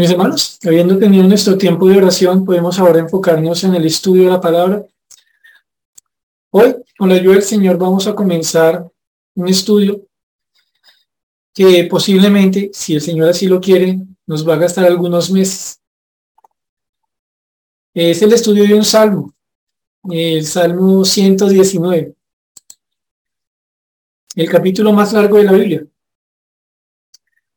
mis hermanos, habiendo tenido nuestro tiempo de oración, podemos ahora enfocarnos en el estudio de la palabra. Hoy, con la ayuda del Señor, vamos a comenzar un estudio que posiblemente, si el Señor así lo quiere, nos va a gastar algunos meses. Es el estudio de un salmo, el Salmo 119, el capítulo más largo de la Biblia.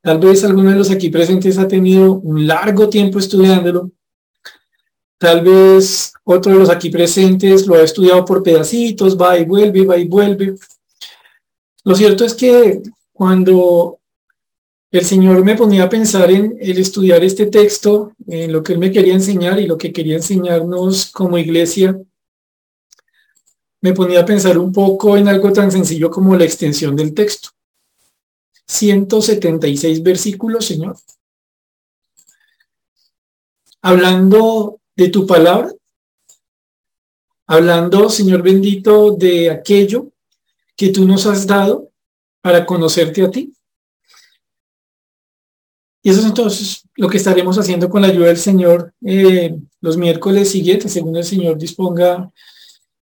Tal vez alguno de los aquí presentes ha tenido un largo tiempo estudiándolo. Tal vez otro de los aquí presentes lo ha estudiado por pedacitos, va y vuelve, va y vuelve. Lo cierto es que cuando el Señor me ponía a pensar en el estudiar este texto, en lo que Él me quería enseñar y lo que quería enseñarnos como iglesia, me ponía a pensar un poco en algo tan sencillo como la extensión del texto. 176 versículos, Señor. Hablando de tu palabra, hablando, Señor bendito, de aquello que tú nos has dado para conocerte a ti. Y eso es entonces lo que estaremos haciendo con la ayuda del Señor eh, los miércoles siguientes, según el Señor disponga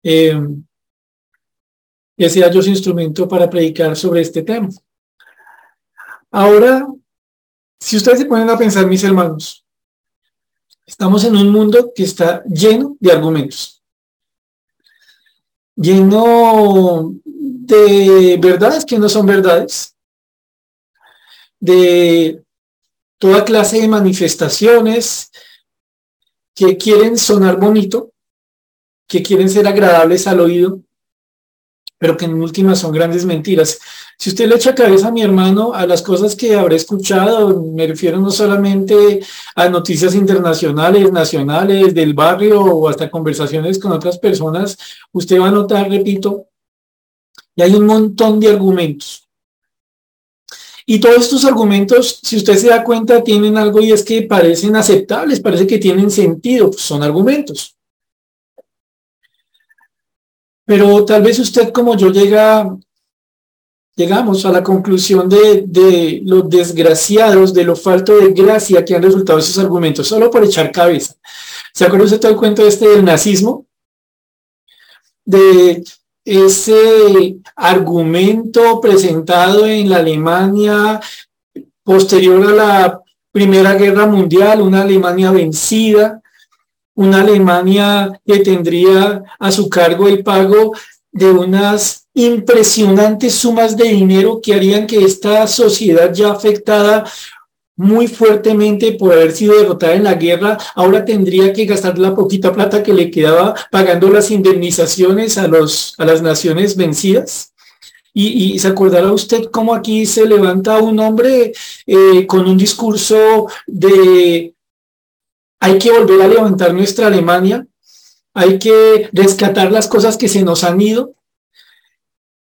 eh, que sea su instrumento para predicar sobre este tema. Ahora, si ustedes se ponen a pensar, mis hermanos, estamos en un mundo que está lleno de argumentos, lleno de verdades que no son verdades, de toda clase de manifestaciones que quieren sonar bonito, que quieren ser agradables al oído, pero que en últimas son grandes mentiras. Si usted le echa cabeza a mi hermano a las cosas que habré escuchado, me refiero no solamente a noticias internacionales, nacionales, del barrio o hasta conversaciones con otras personas, usted va a notar, repito, y hay un montón de argumentos. Y todos estos argumentos, si usted se da cuenta, tienen algo y es que parecen aceptables, parece que tienen sentido, pues son argumentos. Pero tal vez usted como yo llega llegamos a la conclusión de, de los desgraciados, de lo falto de gracia que han resultado esos argumentos, solo por echar cabeza. ¿Se acuerda usted todo el cuento este del nazismo? De ese argumento presentado en la Alemania posterior a la Primera Guerra Mundial, una Alemania vencida, una Alemania que tendría a su cargo el pago de unas impresionantes sumas de dinero que harían que esta sociedad ya afectada muy fuertemente por haber sido derrotada en la guerra, ahora tendría que gastar la poquita plata que le quedaba pagando las indemnizaciones a, los, a las naciones vencidas. Y, se acordará usted cómo aquí se levanta un hombre eh, con un discurso de hay que volver a levantar nuestra Alemania, hay que rescatar las cosas que se nos han ido.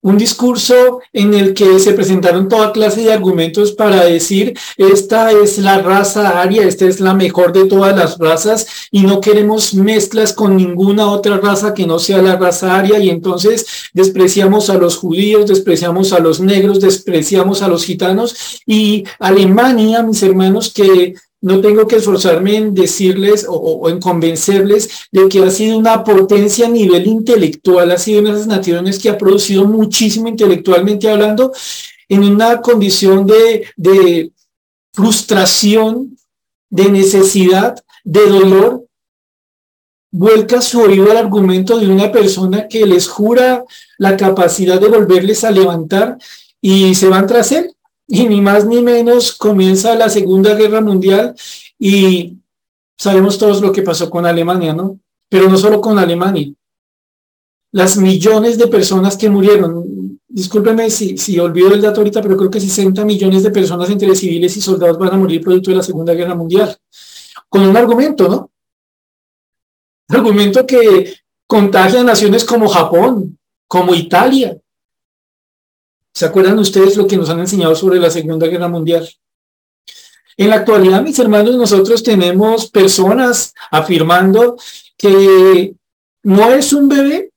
Un discurso en el que se presentaron toda clase de argumentos para decir, esta es la raza aria, esta es la mejor de todas las razas y no queremos mezclas con ninguna otra raza que no sea la raza aria y entonces despreciamos a los judíos, despreciamos a los negros, despreciamos a los gitanos. Y Alemania, mis hermanos, que no tengo que esforzarme en decirles o, en convencerles de que ha sido una potencia a nivel intelectual, ha sido una de naciones que ha producido muchísimo intelectualmente hablando en una condición de, de frustración, de necesidad, de dolor, vuelca su oído al argumento de una persona que les jura la capacidad de volverles a levantar y se van tras él y ni más ni menos comienza la Segunda Guerra Mundial y sabemos todos lo que pasó con Alemania, ¿no? Pero no solo con Alemania. Las millones de personas que murieron, discúlpeme si, si olvido el dato ahorita, pero creo que 60 millones de personas entre civiles y soldados van a morir producto de la Segunda Guerra Mundial. Con un argumento, ¿no? Argumento que contagia a naciones como Japón, como Italia, ¿Se acuerdan ustedes lo que nos han enseñado sobre la Segunda Guerra Mundial? En la actualidad, mis hermanos, nosotros tenemos personas afirmando que no es un bebé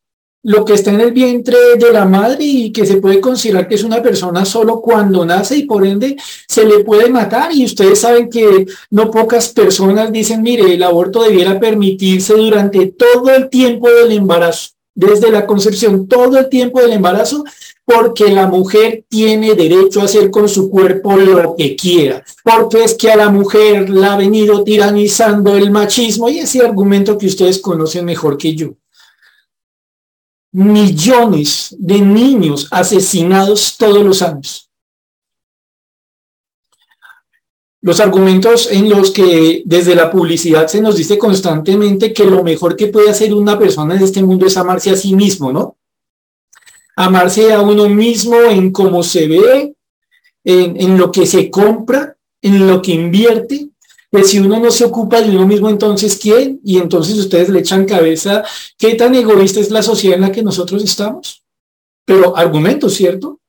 lo que está en el vientre de la madre y que se puede considerar que es una persona solo cuando nace y por ende se le puede matar. Y ustedes saben que no pocas personas dicen, mire, el aborto debiera permitirse durante todo el tiempo del embarazo, desde la concepción, todo el tiempo del embarazo, porque la mujer tiene derecho a hacer con su cuerpo lo que quiera, porque es que a la mujer la ha venido tiranizando el machismo y ese argumento que ustedes conocen mejor que yo millones de niños asesinados todos los años. Los argumentos en los que desde la publicidad se nos dice constantemente que lo mejor que puede hacer una persona en este mundo es amarse a sí mismo, ¿no? Amarse a uno mismo en cómo se ve, en, en lo que se compra, en lo que invierte, pues si uno no se ocupa de uno mismo, entonces ¿quién? Y entonces ustedes le echan cabeza, ¿qué tan egoísta es la sociedad en la que nosotros estamos? Pero argumentos, ¿cierto?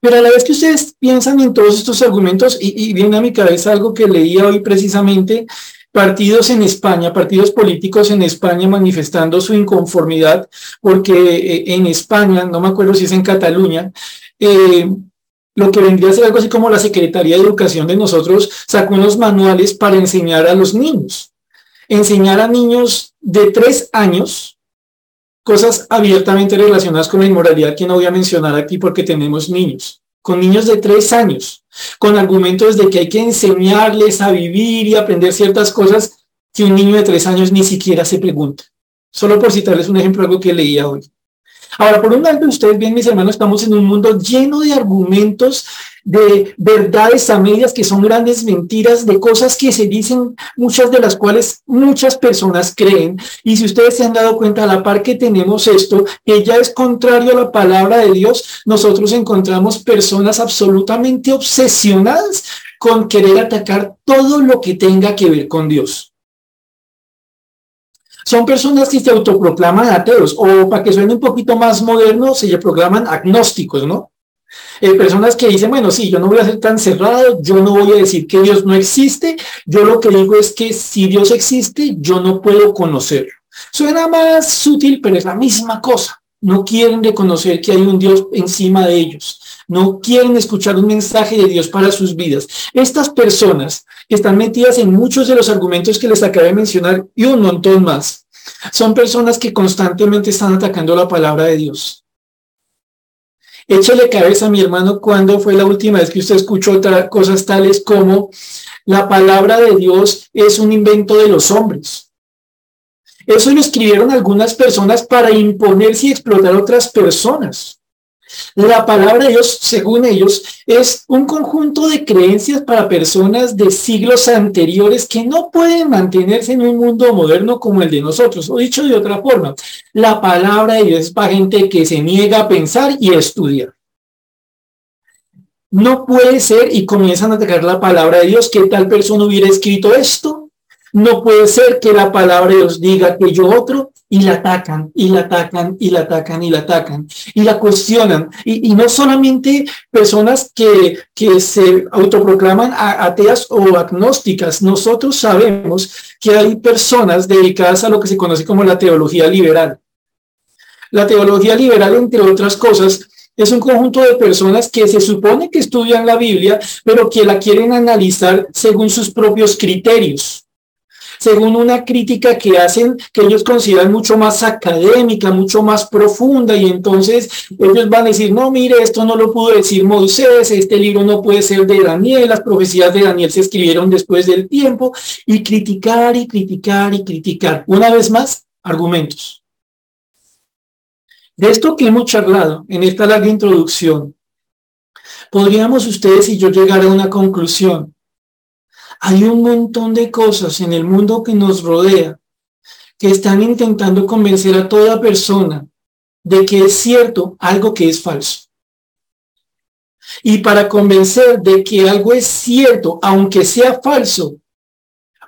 Pero a la vez que ustedes piensan en todos estos argumentos, y, viene a mi cabeza algo que leía hoy precisamente, partidos en España, partidos políticos en España manifestando su inconformidad, porque eh, en España, no me acuerdo si es en Cataluña, eh, lo que vendría a ser algo así como la Secretaría de Educación de nosotros sacó unos manuales para enseñar a los niños. Enseñar a niños de tres años cosas abiertamente relacionadas con la inmoralidad que no voy a mencionar aquí porque tenemos niños. Con niños de tres años, con argumentos de que hay que enseñarles a vivir y aprender ciertas cosas que un niño de tres años ni siquiera se pregunta. Solo por citarles un ejemplo, algo que leía hoy. Ahora, por un lado, ustedes bien, mis hermanos, estamos en un mundo lleno de argumentos, de verdades a medias que son grandes mentiras, de cosas que se dicen, muchas de las cuales muchas personas creen. Y si ustedes se han dado cuenta, a la par que tenemos esto, que ya es contrario a la palabra de Dios, nosotros encontramos personas absolutamente obsesionadas con querer atacar todo lo que tenga que ver con Dios son personas que se autoproclaman ateos, o para que suene un poquito más moderno, se proclaman agnósticos, ¿no? Eh, personas que dicen, bueno, sí, yo no voy a ser tan cerrado, yo no voy a decir que Dios no existe, yo lo que digo es que si Dios existe, yo no puedo conocerlo. Suena más sutil, pero es la misma cosa. No quieren reconocer que hay un Dios encima de ellos. No quieren escuchar un mensaje de Dios para sus vidas. Estas personas que están metidas en muchos de los argumentos que les acabé de mencionar y un montón más, son personas que constantemente están atacando la palabra de Dios. Échale cabeza, mi hermano, cuando fue la última vez que usted escuchó cosas tales como la palabra de Dios es un invento de los hombres. Eso lo escribieron algunas personas para imponerse y explotar a otras personas. La palabra de Dios, según ellos, es un conjunto de creencias para personas de siglos anteriores que no pueden mantenerse en un mundo moderno como el de nosotros. O dicho de otra forma, la palabra de Dios es para gente que se niega a pensar y a estudiar. No puede ser, y comienzan a atacar la palabra de Dios, que tal persona hubiera escrito esto. No puede ser que la palabra de Dios diga que yo otro y la atacan, y la atacan, y la atacan, y la atacan, y la cuestionan. Y, no solamente personas que, que se autoproclaman ateas o agnósticas, nosotros sabemos que hay personas dedicadas a lo que se conoce como la teología liberal. La teología liberal, entre otras cosas, es un conjunto de personas que se supone que estudian la Biblia, pero que la quieren analizar según sus propios criterios según una crítica que hacen, que ellos consideran mucho más académica, mucho más profunda, y entonces ellos van a decir, no, mire, esto no lo pudo decir Moisés, este libro no puede ser de Daniel, las profecías de Daniel se escribieron después del tiempo, y criticar y criticar y criticar. Una vez más, argumentos. De esto que hemos charlado en esta larga introducción, podríamos ustedes y yo llegar a una conclusión hay un montón de cosas en el mundo que nos rodea que están intentando convencer a toda persona de que es cierto algo que es falso. Y para convencer de que algo es cierto, aunque sea falso,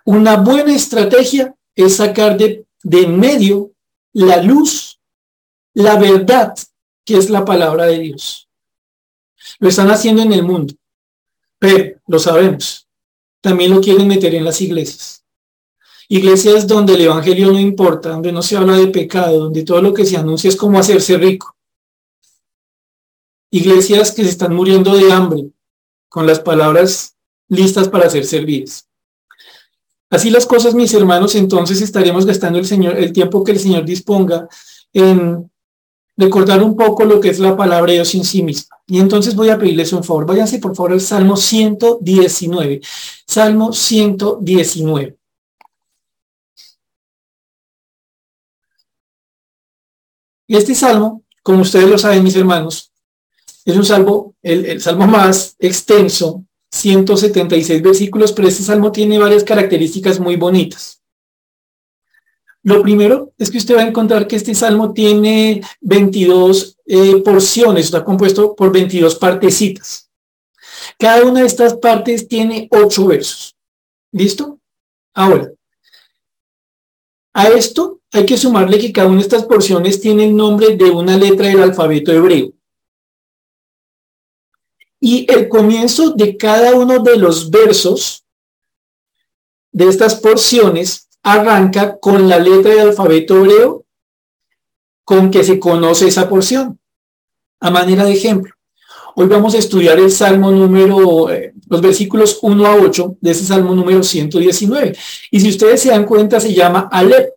una buena estrategia es sacar de, de medio la luz, la verdad, que es la palabra de Dios. Lo están haciendo en el mundo, pero lo sabemos también lo quieren meter en las iglesias. Iglesias donde el Evangelio no importa, donde no se habla de pecado, donde todo lo que se anuncia es cómo hacerse rico. Iglesias que se están muriendo de hambre, con las palabras listas para ser servidas. Así las cosas, mis hermanos, entonces estaremos gastando el, Señor, el tiempo que el Señor disponga en recordar un poco lo que es la palabra de Dios en sí misma. Y entonces voy a pedirles un favor. Váyanse por favor al Salmo 119. Salmo 119. Y este salmo, como ustedes lo saben, mis hermanos, es un salmo, el, el salmo más extenso, 176 versículos, pero este salmo tiene varias características muy bonitas. Lo primero es que usted va a encontrar que este salmo tiene 22 eh, porciones, está compuesto por 22 partecitas. Cada una de estas partes tiene ocho versos. ¿Listo? Ahora, a esto hay que sumarle que cada una de estas porciones tiene el nombre de una letra del alfabeto hebreo. Y el comienzo de cada uno de los versos de estas porciones arranca con la letra del alfabeto hebreo con que se conoce esa porción. A manera de ejemplo, hoy vamos a estudiar el Salmo número, eh, los versículos 1 a 8 de ese Salmo número 119. Y si ustedes se dan cuenta, se llama Alep.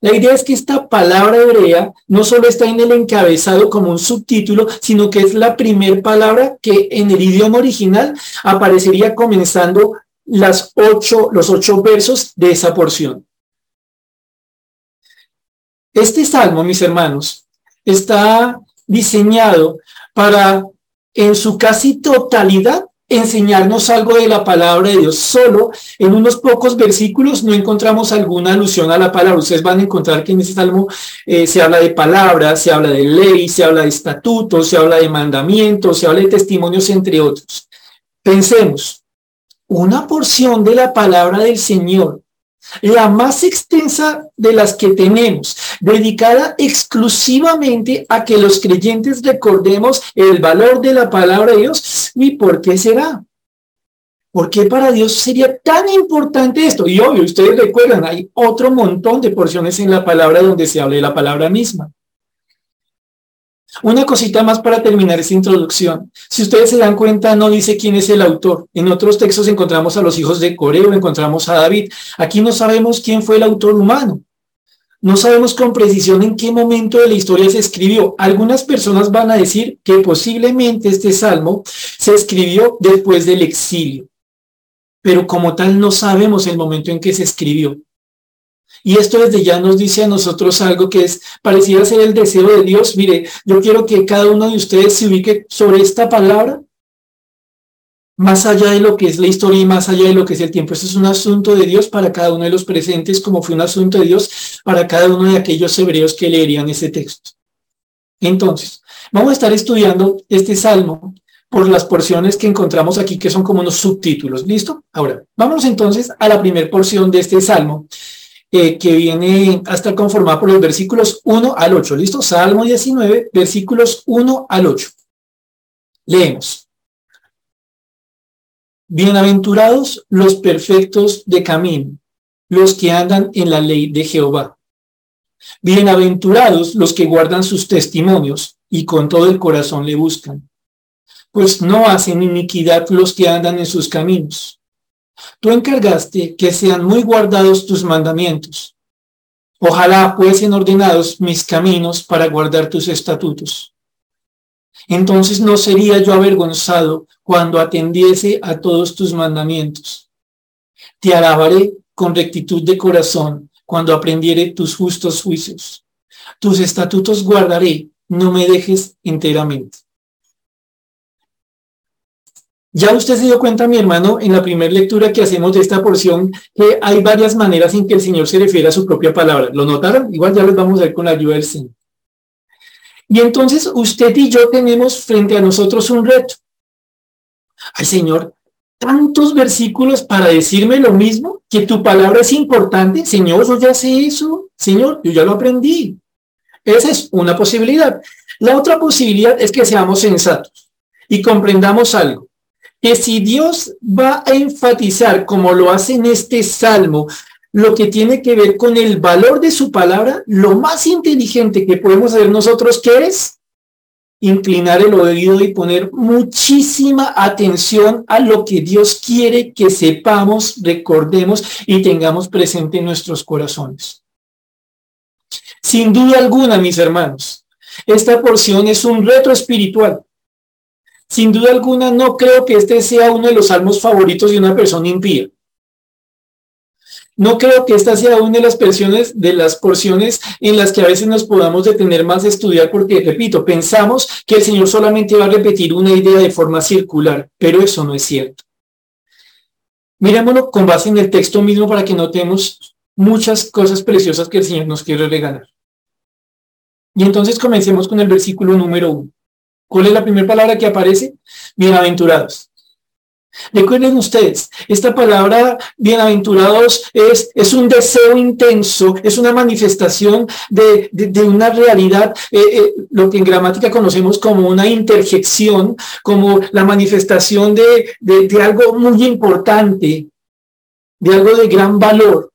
La idea es que esta palabra hebrea no solo está en el encabezado como un subtítulo, sino que es la primera palabra que en el idioma original aparecería comenzando las ocho, los ocho versos de esa porción. Este salmo, mis hermanos, está diseñado para, en su casi totalidad, enseñarnos algo de la palabra de Dios. Solo en unos pocos versículos no encontramos alguna alusión a la palabra. Ustedes van a encontrar que en este salmo eh, se habla de palabras, se habla de ley, se habla de estatutos, se habla de mandamientos, se habla de testimonios, entre otros. Pensemos, una porción de la palabra del Señor la más extensa de las que tenemos, dedicada exclusivamente a que los creyentes recordemos el valor de la palabra de Dios. ¿Y por qué será? ¿Por qué para Dios sería tan importante esto? Y obvio, ustedes recuerdan, hay otro montón de porciones en la palabra donde se habla de la palabra misma. Una cosita más para terminar esta introducción. Si ustedes se dan cuenta, no dice quién es el autor. En otros textos encontramos a los hijos de Coreo, encontramos a David. Aquí no sabemos quién fue el autor humano. No sabemos con precisión en qué momento de la historia se escribió. Algunas personas van a decir que posiblemente este salmo se escribió después del exilio, pero como tal no sabemos el momento en que se escribió. Y esto desde ya nos dice a nosotros algo que es parecido a ser el deseo de Dios. Mire, yo quiero que cada uno de ustedes se ubique sobre esta palabra, más allá de lo que es la historia y más allá de lo que es el tiempo. Esto es un asunto de Dios para cada uno de los presentes, como fue un asunto de Dios para cada uno de aquellos hebreos que leerían ese texto. Entonces, vamos a estar estudiando este salmo por las porciones que encontramos aquí, que son como unos subtítulos. ¿Listo? Ahora, vamos entonces a la primera porción de este salmo, que viene a estar conformada por los versículos 1 al 8. ¿Listo? Salmo 19, versículos 1 al 8. Leemos. Bienaventurados los perfectos de camino, los que andan en la ley de Jehová. Bienaventurados los que guardan sus testimonios y con todo el corazón le buscan, pues no hacen iniquidad los que andan en sus caminos. Tú encargaste que sean muy guardados tus mandamientos. Ojalá fuesen ordenados mis caminos para guardar tus estatutos. Entonces no sería yo avergonzado cuando atendiese a todos tus mandamientos. Te alabaré con rectitud de corazón cuando aprendiere tus justos juicios. Tus estatutos guardaré, no me dejes enteramente. Ya usted se dio cuenta, mi hermano, en la primera lectura que hacemos de esta porción, que hay varias maneras en que el Señor se refiere a su propia palabra. ¿Lo notaron? Igual ya lo vamos a ver con la ayuda del Señor. Y entonces usted y yo tenemos frente a nosotros un reto. Ay, Señor, tantos versículos para decirme lo mismo, que tu palabra es importante. Señor, yo ya sé eso. Señor, yo ya lo aprendí. Esa es una posibilidad. La otra posibilidad es que seamos sensatos y comprendamos algo que si Dios va a enfatizar, como lo hace en este salmo, lo que tiene que ver con el valor de su palabra, lo más inteligente que podemos hacer nosotros, ¿qué es? Inclinar el oído y poner muchísima atención a lo que Dios quiere que sepamos, recordemos y tengamos presente en nuestros corazones. Sin duda alguna, mis hermanos, esta porción es un reto espiritual. Sin duda alguna, no creo que este sea uno de los salmos favoritos de una persona impía. No creo que esta sea una de las porciones, de las porciones en las que a veces nos podamos detener más a estudiar, porque, repito, pensamos que el Señor solamente va a repetir una idea de forma circular, pero eso no es cierto. Mirémoslo con base en el texto mismo para que notemos muchas cosas preciosas que el Señor nos quiere regalar. Y entonces comencemos con el versículo número uno. ¿Cuál es la primera palabra que aparece? Bienaventurados. Recuerden ustedes, esta palabra bienaventurados es, es un deseo intenso, es una manifestación de, una realidad, eh, eh, lo que en gramática conocemos como una interjección, como la manifestación de, de algo muy importante, de algo de gran valor.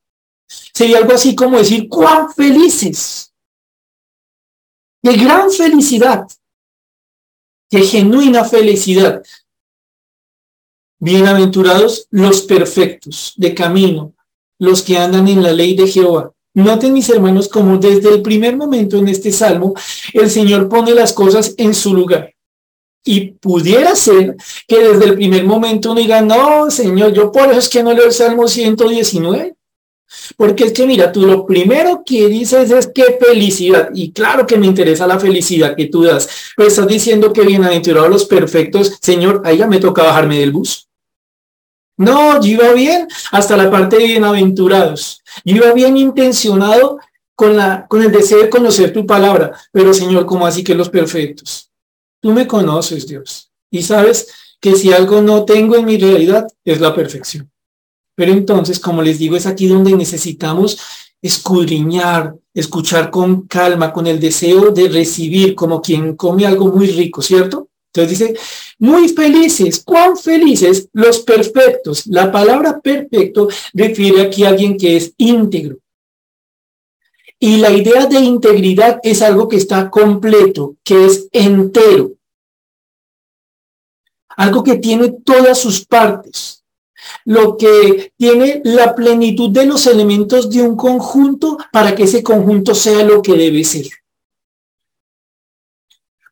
Sería algo así como decir, cuán felices, de gran felicidad, de genuina felicidad. Bienaventurados los perfectos de camino, los que andan en la ley de Jehová. Noten mis hermanos como desde el primer momento en este salmo el Señor pone las cosas en su lugar. Y pudiera ser que desde el primer momento uno diga, no, Señor, yo por eso es que no leo el Salmo 119. Porque es que mira, tú lo primero que dices es qué felicidad. Y claro que me interesa la felicidad que tú das. Pero estás diciendo que bienaventurados los perfectos. Señor, ahí ya me toca bajarme del bus. No, yo iba bien hasta la parte de bienaventurados. Yo iba bien intencionado con, la, con el deseo de conocer tu palabra. Pero Señor, ¿cómo así que los perfectos? Tú me conoces, Dios. Y sabes que si algo no tengo en mi realidad es la perfección. Pero entonces, como les digo, es aquí donde necesitamos escudriñar, escuchar con calma, con el deseo de recibir, como quien come algo muy rico, ¿cierto? Entonces dice, muy felices, cuán felices los perfectos. La palabra perfecto refiere aquí a alguien que es íntegro. Y la idea de integridad es algo que está completo, que es entero. Algo que tiene todas sus partes. Lo que tiene la plenitud de los elementos de un conjunto para que ese conjunto sea lo que debe ser.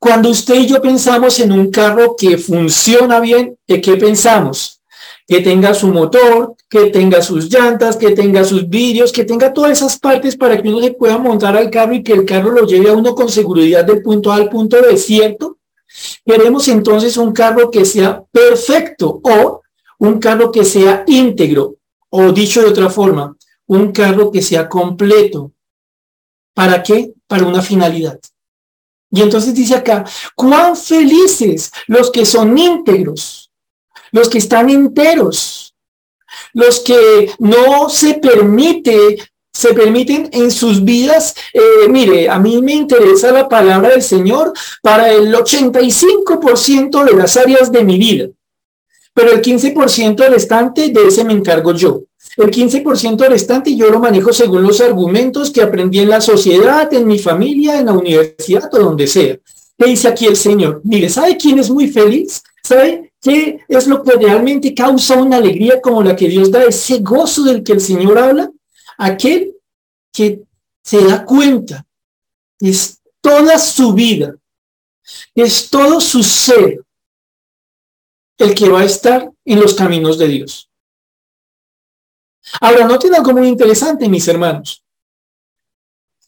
Cuando usted y yo pensamos en un carro que funciona bien, ¿de qué pensamos? Que tenga su motor, que tenga sus llantas, que tenga sus vidrios, que tenga todas esas partes para que uno se pueda montar al carro y que el carro lo lleve a uno con seguridad del punto A al punto B, ¿cierto? Queremos entonces un carro que sea perfecto o un carro que sea íntegro, o dicho de otra forma, un carro que sea completo. ¿Para qué? Para una finalidad. Y entonces dice acá, cuán felices los que son íntegros, los que están enteros, los que no se permite, se permiten en sus vidas, eh, mire, a mí me interesa la palabra del Señor para el 85% de las áreas de mi vida, pero el 15% restante de ese me encargo yo. El 15% restante yo lo manejo según los argumentos que aprendí en la sociedad, en mi familia, en la universidad o donde sea. ¿Qué dice aquí el Señor? Mire, ¿sabe quién es muy feliz? ¿Sabe qué es lo que realmente causa una alegría como la que Dios da? Ese gozo del que el Señor habla. Aquel que se da cuenta. Es toda su vida. Es todo su ser el que va a estar en los caminos de Dios. Ahora, noten algo muy interesante, mis hermanos.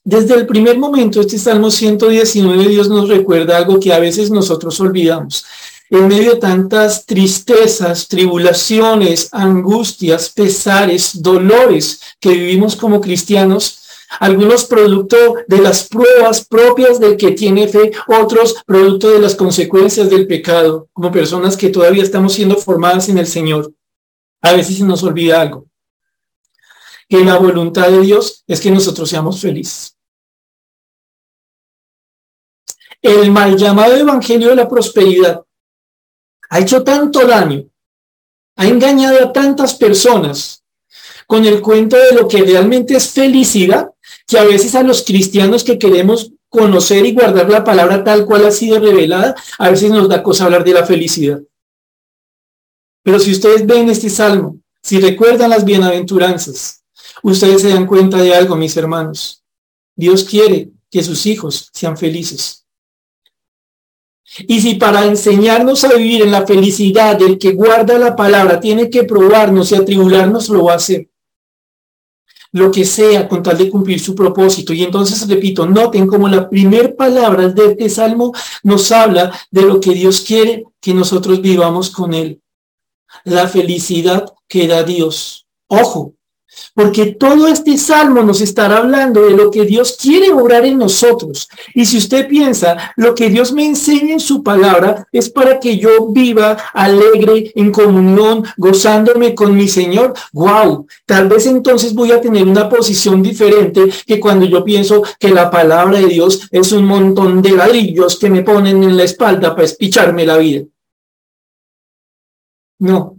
Desde el primer momento, este Salmo 119, Dios nos recuerda algo que a veces nosotros olvidamos. En medio de tantas tristezas, tribulaciones, angustias, pesares, dolores que vivimos como cristianos, algunos producto de las pruebas propias del que tiene fe, otros producto de las consecuencias del pecado, como personas que todavía estamos siendo formadas en el Señor. A veces se nos olvida algo que la voluntad de Dios es que nosotros seamos felices. El mal llamado Evangelio de la Prosperidad ha hecho tanto daño, ha engañado a tantas personas, con el cuento de lo que realmente es felicidad, que a veces a los cristianos que queremos conocer y guardar la palabra tal cual ha sido revelada, a veces nos da cosa hablar de la felicidad. Pero si ustedes ven este salmo, si recuerdan las bienaventuranzas, ustedes se dan cuenta de algo, mis hermanos. Dios quiere que sus hijos sean felices. Y si para enseñarnos a vivir en la felicidad del que guarda la palabra tiene que probarnos y atribularnos, lo va a hacer. Lo que sea con tal de cumplir su propósito. Y entonces, repito, noten como la primer palabra de este salmo nos habla de lo que Dios quiere que nosotros vivamos con Él. La felicidad que da Dios. Ojo, porque todo este salmo nos estará hablando de lo que Dios quiere obrar en nosotros. Y si usted piensa, lo que Dios me enseña en su palabra es para que yo viva alegre, en comunión, gozándome con mi Señor, wow, tal vez entonces voy a tener una posición diferente que cuando yo pienso que la palabra de Dios es un montón de ladrillos que me ponen en la espalda para espicharme la vida. No,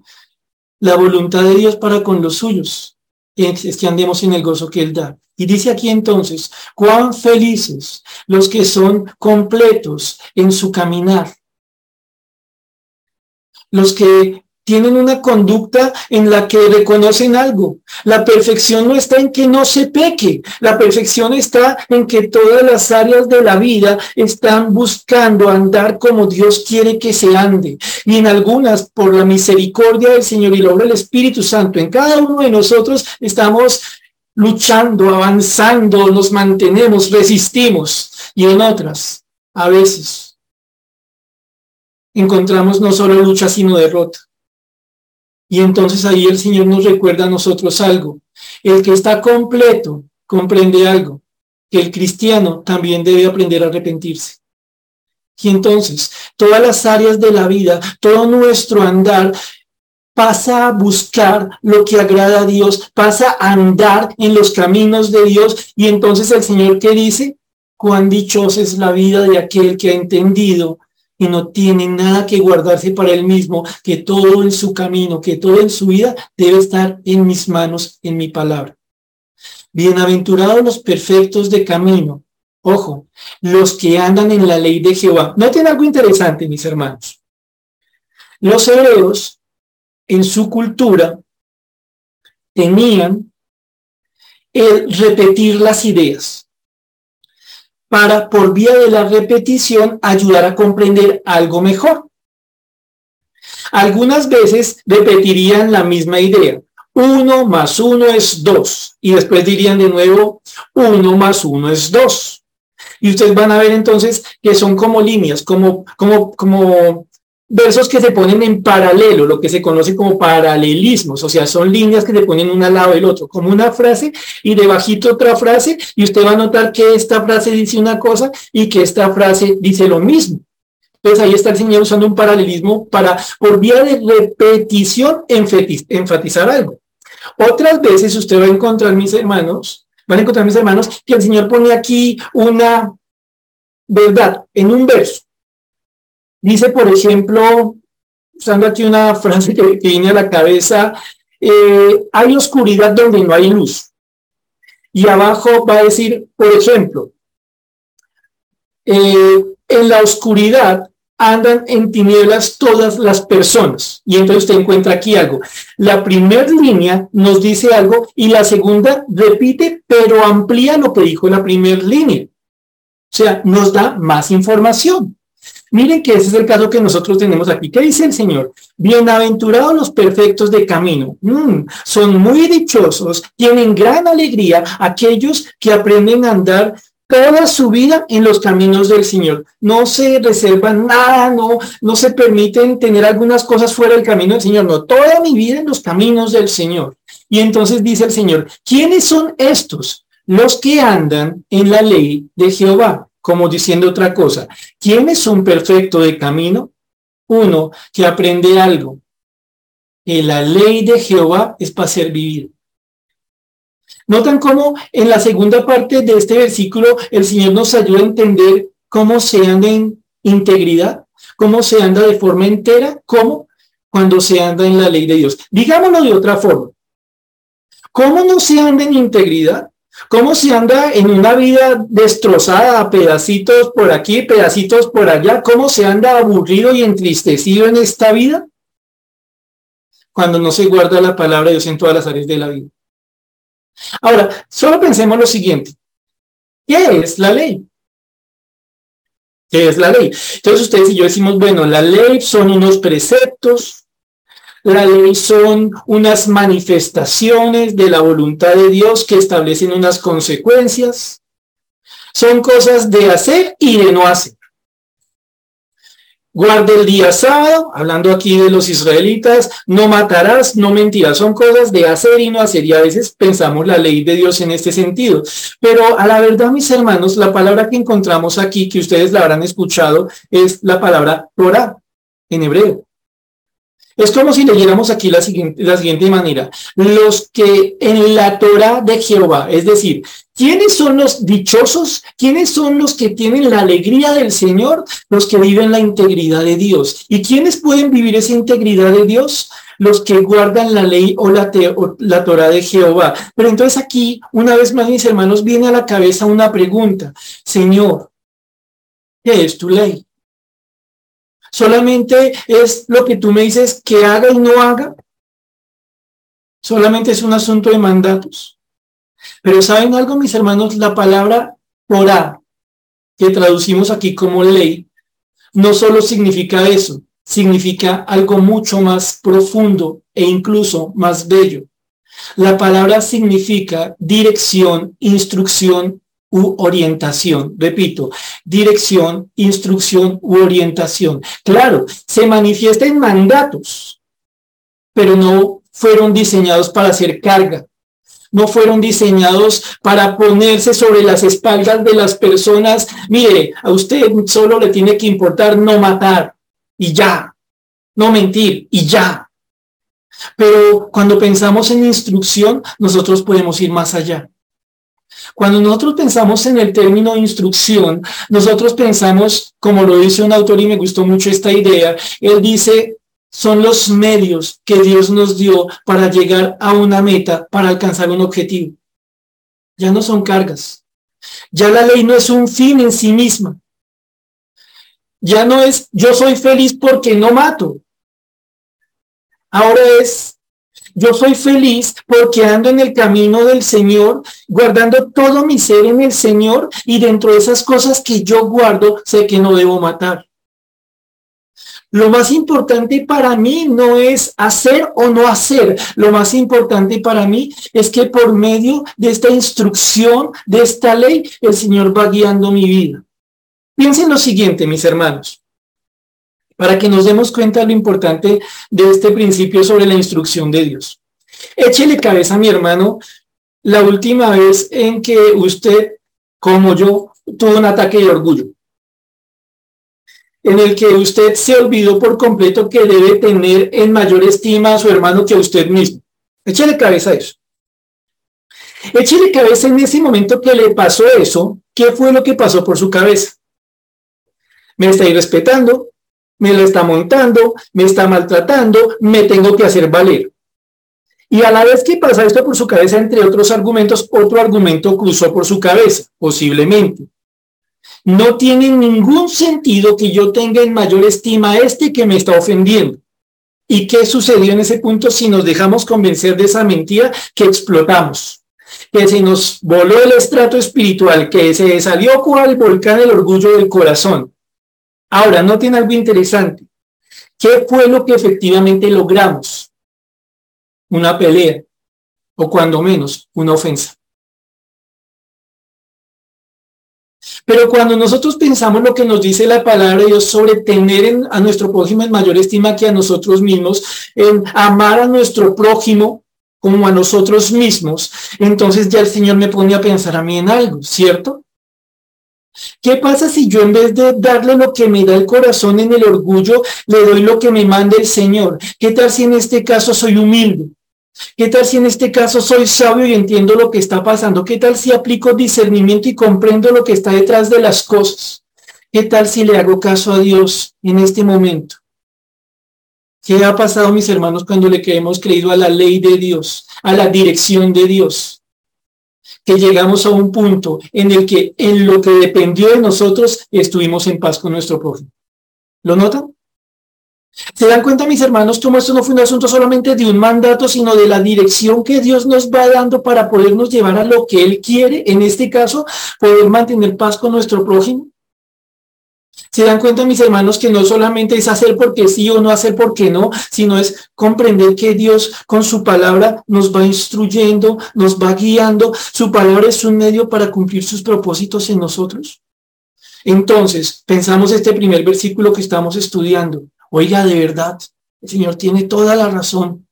la voluntad de Dios para con los suyos es que andemos en el gozo que Él da. Y dice aquí entonces, cuán felices los que son completos en su caminar. Los que tienen una conducta en la que reconocen algo. La perfección no está en que no se peque, la perfección está en que todas las áreas de la vida están buscando andar como Dios quiere que se ande. Y en algunas, por la misericordia del Señor y la obra del Espíritu Santo, en cada uno de nosotros estamos luchando, avanzando, nos mantenemos, resistimos. Y en otras, a veces, encontramos no solo lucha, sino derrota. Y entonces ahí el Señor nos recuerda a nosotros algo. El que está completo comprende algo, que el cristiano también debe aprender a arrepentirse. Y entonces, todas las áreas de la vida, todo nuestro andar pasa a buscar lo que agrada a Dios, pasa a andar en los caminos de Dios. Y entonces el Señor que dice, cuán dichosa es la vida de aquel que ha entendido y no tiene nada que guardarse para él mismo, que todo en su camino, que todo en su vida debe estar en mis manos, en mi palabra. Bienaventurados los perfectos de camino. Ojo, los que andan en la ley de Jehová. Noten algo interesante, mis hermanos. Los hebreos, en su cultura, tenían el repetir las ideas para, por vía de la repetición, ayudar a comprender algo mejor. Algunas veces repetirían la misma idea. Uno más uno es dos. Y después dirían de nuevo, uno más uno es dos. Y ustedes van a ver entonces que son como líneas, como, como, como versos que se ponen en paralelo, lo que se conoce como paralelismos, o sea, son líneas que se ponen una al lado del otro, como una frase y debajito otra frase, y usted va a notar que esta frase dice una cosa y que esta frase dice lo mismo. Entonces ahí está el Señor usando un paralelismo para, por vía de repetición, enfatizar algo. Otras veces usted va a encontrar, mis hermanos, van a encontrar, mis hermanos, que el Señor pone aquí una verdad en un verso Dice, por ejemplo, usando aquí una frase que, viene a la cabeza, eh, hay oscuridad donde no hay luz. Y abajo va a decir, por ejemplo, eh, en la oscuridad andan en tinieblas todas las personas. Y entonces usted encuentra aquí algo. La primera línea nos dice algo y la segunda repite, pero amplía lo que dijo la primera línea. O sea, nos da más información. Miren que ese es el caso que nosotros tenemos aquí. ¿Qué dice el Señor? Bienaventurados los perfectos de camino. Mm, son muy dichosos, tienen gran alegría aquellos que aprenden a andar toda su vida en los caminos del Señor. No se reservan nada, no, no se permiten tener algunas cosas fuera del camino del Señor. No, toda mi vida en los caminos del Señor. Y entonces dice el Señor, ¿quiénes son estos? Los que andan en la ley de Jehová como diciendo otra cosa. ¿Quién es un perfecto de camino? Uno que aprende algo. Que la ley de Jehová es para ser vivido. Notan cómo en la segunda parte de este versículo el Señor nos ayuda a entender cómo se anda en integridad, cómo se anda de forma entera, cómo cuando se anda en la ley de Dios. Digámoslo de otra forma. ¿Cómo no se anda en integridad? ¿Cómo se anda en una vida destrozada, pedacitos por aquí, pedacitos por allá? ¿Cómo se anda aburrido y entristecido en esta vida? Cuando no se guarda la palabra de Dios en todas las áreas de la vida. Ahora, solo pensemos lo siguiente. ¿Qué es la ley? ¿Qué es la ley? Entonces ustedes y yo decimos, bueno, la ley son unos preceptos, la ley son unas manifestaciones de la voluntad de Dios que establecen unas consecuencias. Son cosas de hacer y de no hacer. Guarde el día sábado, hablando aquí de los israelitas, no matarás, no mentirás, son cosas de hacer y no hacer. Y a veces pensamos la ley de Dios en este sentido. Pero a la verdad, mis hermanos, la palabra que encontramos aquí, que ustedes la habrán escuchado, es la palabra Torah en hebreo. Es como si leyéramos aquí la siguiente, manera. Los que en la Torah de Jehová, es decir, ¿quiénes son los dichosos? ¿Quiénes son los que tienen la alegría del Señor? Los que viven la integridad de Dios. ¿Y quiénes pueden vivir esa integridad de Dios? Los que guardan la ley o la, o la Torah de Jehová. Pero entonces aquí, una vez más, mis hermanos, viene a la cabeza una pregunta. Señor, ¿qué es tu ley? Solamente es lo que tú me dices que haga y no haga. Solamente es un asunto de mandatos. Pero ¿saben algo, mis hermanos? La palabra Torah, que traducimos aquí como ley, no solo significa eso, significa algo mucho más profundo e incluso más bello. La palabra significa dirección, instrucción u orientación. Repito, dirección, instrucción u orientación. Claro, se manifiesta en mandatos, pero no fueron diseñados para hacer carga. No fueron diseñados para ponerse sobre las espaldas de las personas. Mire, a usted solo le tiene que importar no matar y ya, no mentir y ya. Pero cuando pensamos en instrucción, nosotros podemos ir más allá. Cuando nosotros pensamos en el término instrucción, nosotros pensamos, como lo dice un autor y me gustó mucho esta idea, él dice, son los medios que Dios nos dio para llegar a una meta, para alcanzar un objetivo. Ya no son cargas. Ya la ley no es un fin en sí misma. Ya no es yo soy feliz porque no mato. Ahora es yo soy feliz porque ando en el camino del Señor, guardando todo mi ser en el Señor y dentro de esas cosas que yo guardo, sé que no debo matar. Lo más importante para mí no es hacer o no hacer. Lo más importante para mí es que por medio de esta instrucción, de esta ley, el Señor va guiando mi vida. Piensen lo siguiente, mis hermanos para que nos demos cuenta de lo importante de este principio sobre la instrucción de Dios. Échele cabeza a mi hermano la última vez en que usted, como yo, tuvo un ataque de orgullo, en el que usted se olvidó por completo que debe tener en mayor estima a su hermano que a usted mismo. Échele cabeza a eso. Échele cabeza en ese momento que le pasó eso, ¿qué fue lo que pasó por su cabeza? Me está irrespetando, me lo está montando, me está maltratando, me tengo que hacer valer. Y a la vez que pasa esto por su cabeza, entre otros argumentos, otro argumento cruzó por su cabeza, posiblemente. No tiene ningún sentido que yo tenga en mayor estima a este que me está ofendiendo. ¿Y qué sucedió en ese punto si nos dejamos convencer de esa mentira que explotamos? Que se nos voló el estrato espiritual, que se salió cual volcán el orgullo del corazón Ahora, noten algo interesante. ¿Qué fue lo que efectivamente logramos? Una pelea, o cuando menos, una ofensa. Pero cuando nosotros pensamos lo que nos dice la palabra de Dios sobre tener a nuestro prójimo en mayor estima que a nosotros mismos, en amar a nuestro prójimo como a nosotros mismos, entonces ya el Señor me pone a pensar a mí en algo, ¿cierto? ¿Qué pasa si yo en vez de darle lo que me da el corazón en el orgullo, le doy lo que me manda el Señor? ¿Qué tal si en este caso soy humilde? ¿Qué tal si en este caso soy sabio y entiendo lo que está pasando? ¿Qué tal si aplico discernimiento y comprendo lo que está detrás de las cosas? ¿Qué tal si le hago caso a Dios en este momento? ¿Qué ha pasado, mis hermanos, cuando le hemos creído a la ley de Dios, a la dirección de Dios? Que llegamos a un punto en el que en lo que dependió de nosotros estuvimos en paz con nuestro prójimo. ¿Lo notan? ¿Se dan cuenta, mis hermanos, cómo esto no fue un asunto solamente de un mandato, sino de la dirección que Dios nos va dando para podernos llevar a lo que Él quiere, en este caso, poder mantener paz con nuestro prójimo? Se dan cuenta, mis hermanos, que no solamente es hacer porque sí o no hacer porque no, sino es comprender que Dios con su palabra nos va instruyendo, nos va guiando. Su palabra es un medio para cumplir sus propósitos en nosotros. Entonces, pensamos este primer versículo que estamos estudiando. Oiga, de verdad, el Señor tiene toda la razón.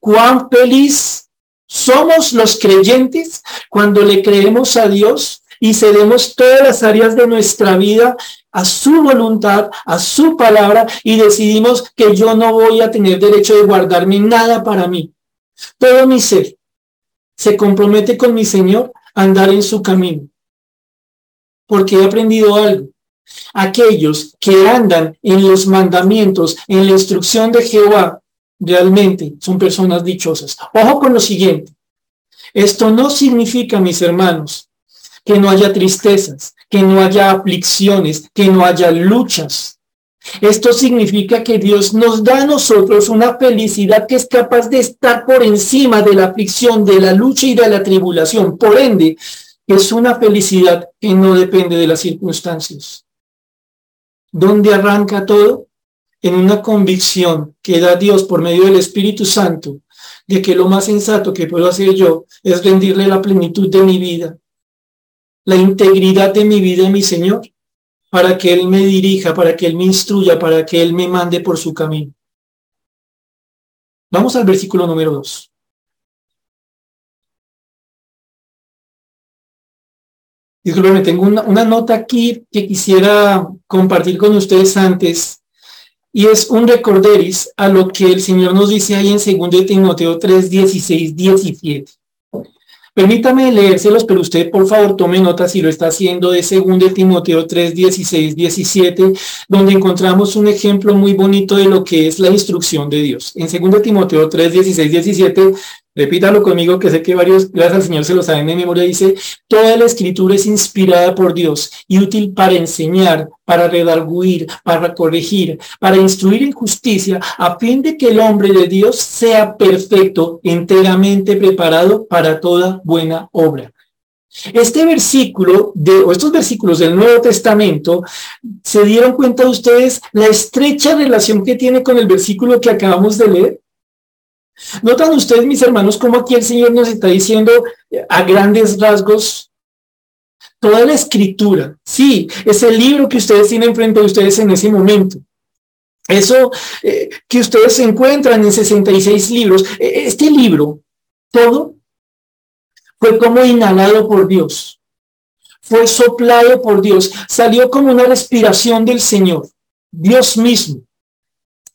Cuán feliz somos los creyentes cuando le creemos a Dios y cedemos todas las áreas de nuestra vida a su voluntad, a su palabra y decidimos que yo no voy a tener derecho de guardarme nada para mí. Todo mi ser se compromete con mi Señor a andar en su camino. Porque he aprendido algo. Aquellos que andan en los mandamientos, en la instrucción de Jehová, realmente son personas dichosas. Ojo con lo siguiente. Esto no significa, mis hermanos, que no haya tristezas, que no haya aflicciones, que no haya luchas. Esto significa que Dios nos da a nosotros una felicidad que es capaz de estar por encima de la aflicción, de la lucha y de la tribulación. Por ende, es una felicidad que no depende de las circunstancias. ¿Dónde arranca todo? En una convicción que da Dios por medio del Espíritu Santo de que lo más sensato que puedo hacer yo es rendirle la plenitud de mi vida, la integridad de mi vida a mi Señor, para que Él me dirija, para que Él me instruya, para que Él me mande por su camino. Vamos al versículo número 2. Disculpenme, tengo una, una, nota aquí que quisiera compartir con ustedes antes, y es un recorderis a lo que el Señor nos dice ahí en 2 Timoteo 3, 16, 17. Permítame leérselos, pero usted por favor tome nota si lo está haciendo de 2 Timoteo 3, 16, 17, donde encontramos un ejemplo muy bonito de lo que es la instrucción de Dios. En 2 Timoteo 3, 16, 17 Repítalo conmigo, que sé que varios, gracias al Señor, se lo saben de memoria. Dice, toda la escritura es inspirada por Dios y útil para enseñar, para redarguir, para corregir, para instruir en justicia, a fin de que el hombre de Dios sea perfecto, enteramente preparado para toda buena obra. Este versículo, de, o estos versículos del Nuevo Testamento, ¿se dieron cuenta ustedes la estrecha relación que tiene con el versículo que acabamos de leer? ¿Notan ustedes, mis hermanos, cómo aquí el Señor nos está diciendo eh, a grandes rasgos toda la escritura? Sí, es el libro que ustedes tienen frente a ustedes en ese momento. Eso eh, que ustedes encuentran en 66 libros, eh, este libro, todo, fue como inhalado por Dios, fue soplado por Dios, salió como una respiración del Señor, Dios mismo.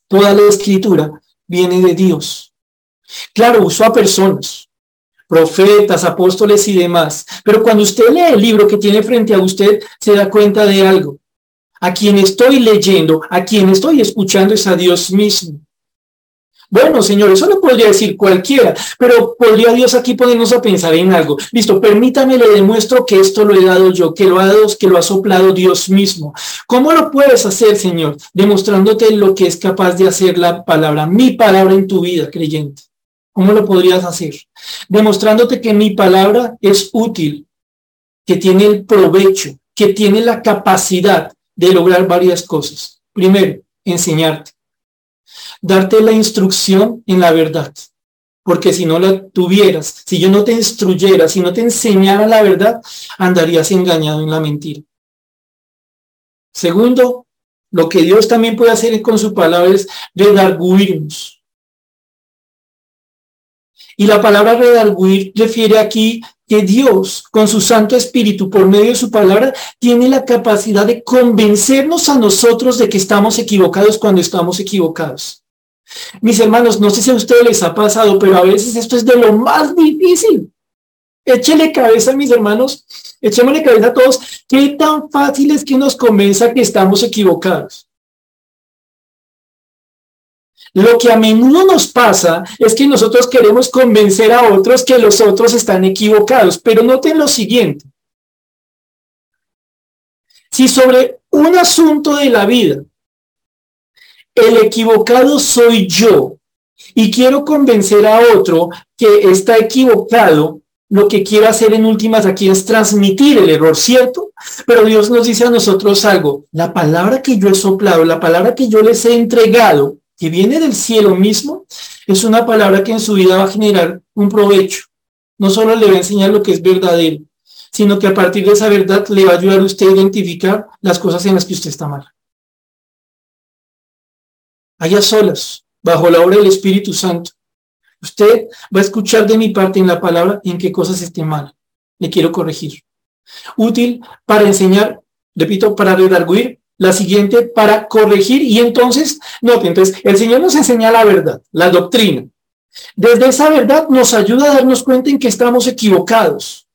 Toda la escritura viene de Dios. Claro, usó a personas, profetas, apóstoles y demás. Pero cuando usted lee el libro que tiene frente a usted, se da cuenta de algo. A quien estoy leyendo, a quien estoy escuchando es a Dios mismo. Bueno, Señor, eso lo podría decir cualquiera, pero podría Dios aquí ponernos a pensar en algo. Listo, permítame, le demuestro que esto lo he dado yo, que lo ha dado, que lo ha soplado Dios mismo. ¿Cómo lo puedes hacer, Señor? Demostrándote lo que es capaz de hacer la palabra, mi palabra en tu vida, creyente. ¿Cómo lo podrías hacer? Demostrándote que mi palabra es útil, que tiene el provecho, que tiene la capacidad de lograr varias cosas. Primero, enseñarte. Darte la instrucción en la verdad. Porque si no la tuvieras, si yo no te instruyera, si no te enseñara la verdad, andarías engañado en la mentira. Segundo, lo que Dios también puede hacer con su palabra es redarguirnos y la palabra redarguir refiere aquí que Dios, con su Santo Espíritu, por medio de su palabra, tiene la capacidad de convencernos a nosotros de que estamos equivocados cuando estamos equivocados. Mis hermanos, no sé si a ustedes les ha pasado, pero a veces esto es de lo más difícil. Échele cabeza, mis hermanos, echémosle cabeza a todos. ¿Qué tan fácil es que nos convenza que estamos equivocados? Lo que a menudo nos pasa es que nosotros queremos convencer a otros que los otros están equivocados, pero noten lo siguiente. Si sobre un asunto de la vida el equivocado soy yo y quiero convencer a otro que está equivocado, lo que quiero hacer en últimas aquí es transmitir el error, ¿cierto? Pero Dios nos dice a nosotros algo, la palabra que yo he soplado, la palabra que yo les he entregado, que viene del cielo mismo, es una palabra que en su vida va a generar un provecho. No solo le va a enseñar lo que es verdadero, sino que a partir de esa verdad le va a ayudar a usted a identificar las cosas en las que usted está mal. Allá solas, bajo la obra del Espíritu Santo, usted va a escuchar de mi parte en la palabra en qué cosas esté mal. Le quiero corregir. Útil para enseñar, repito, para redarguir, la siguiente para corregir y entonces, no, entonces el Señor nos enseña la verdad, la doctrina. Desde esa verdad nos ayuda a darnos cuenta en que estamos equivocados.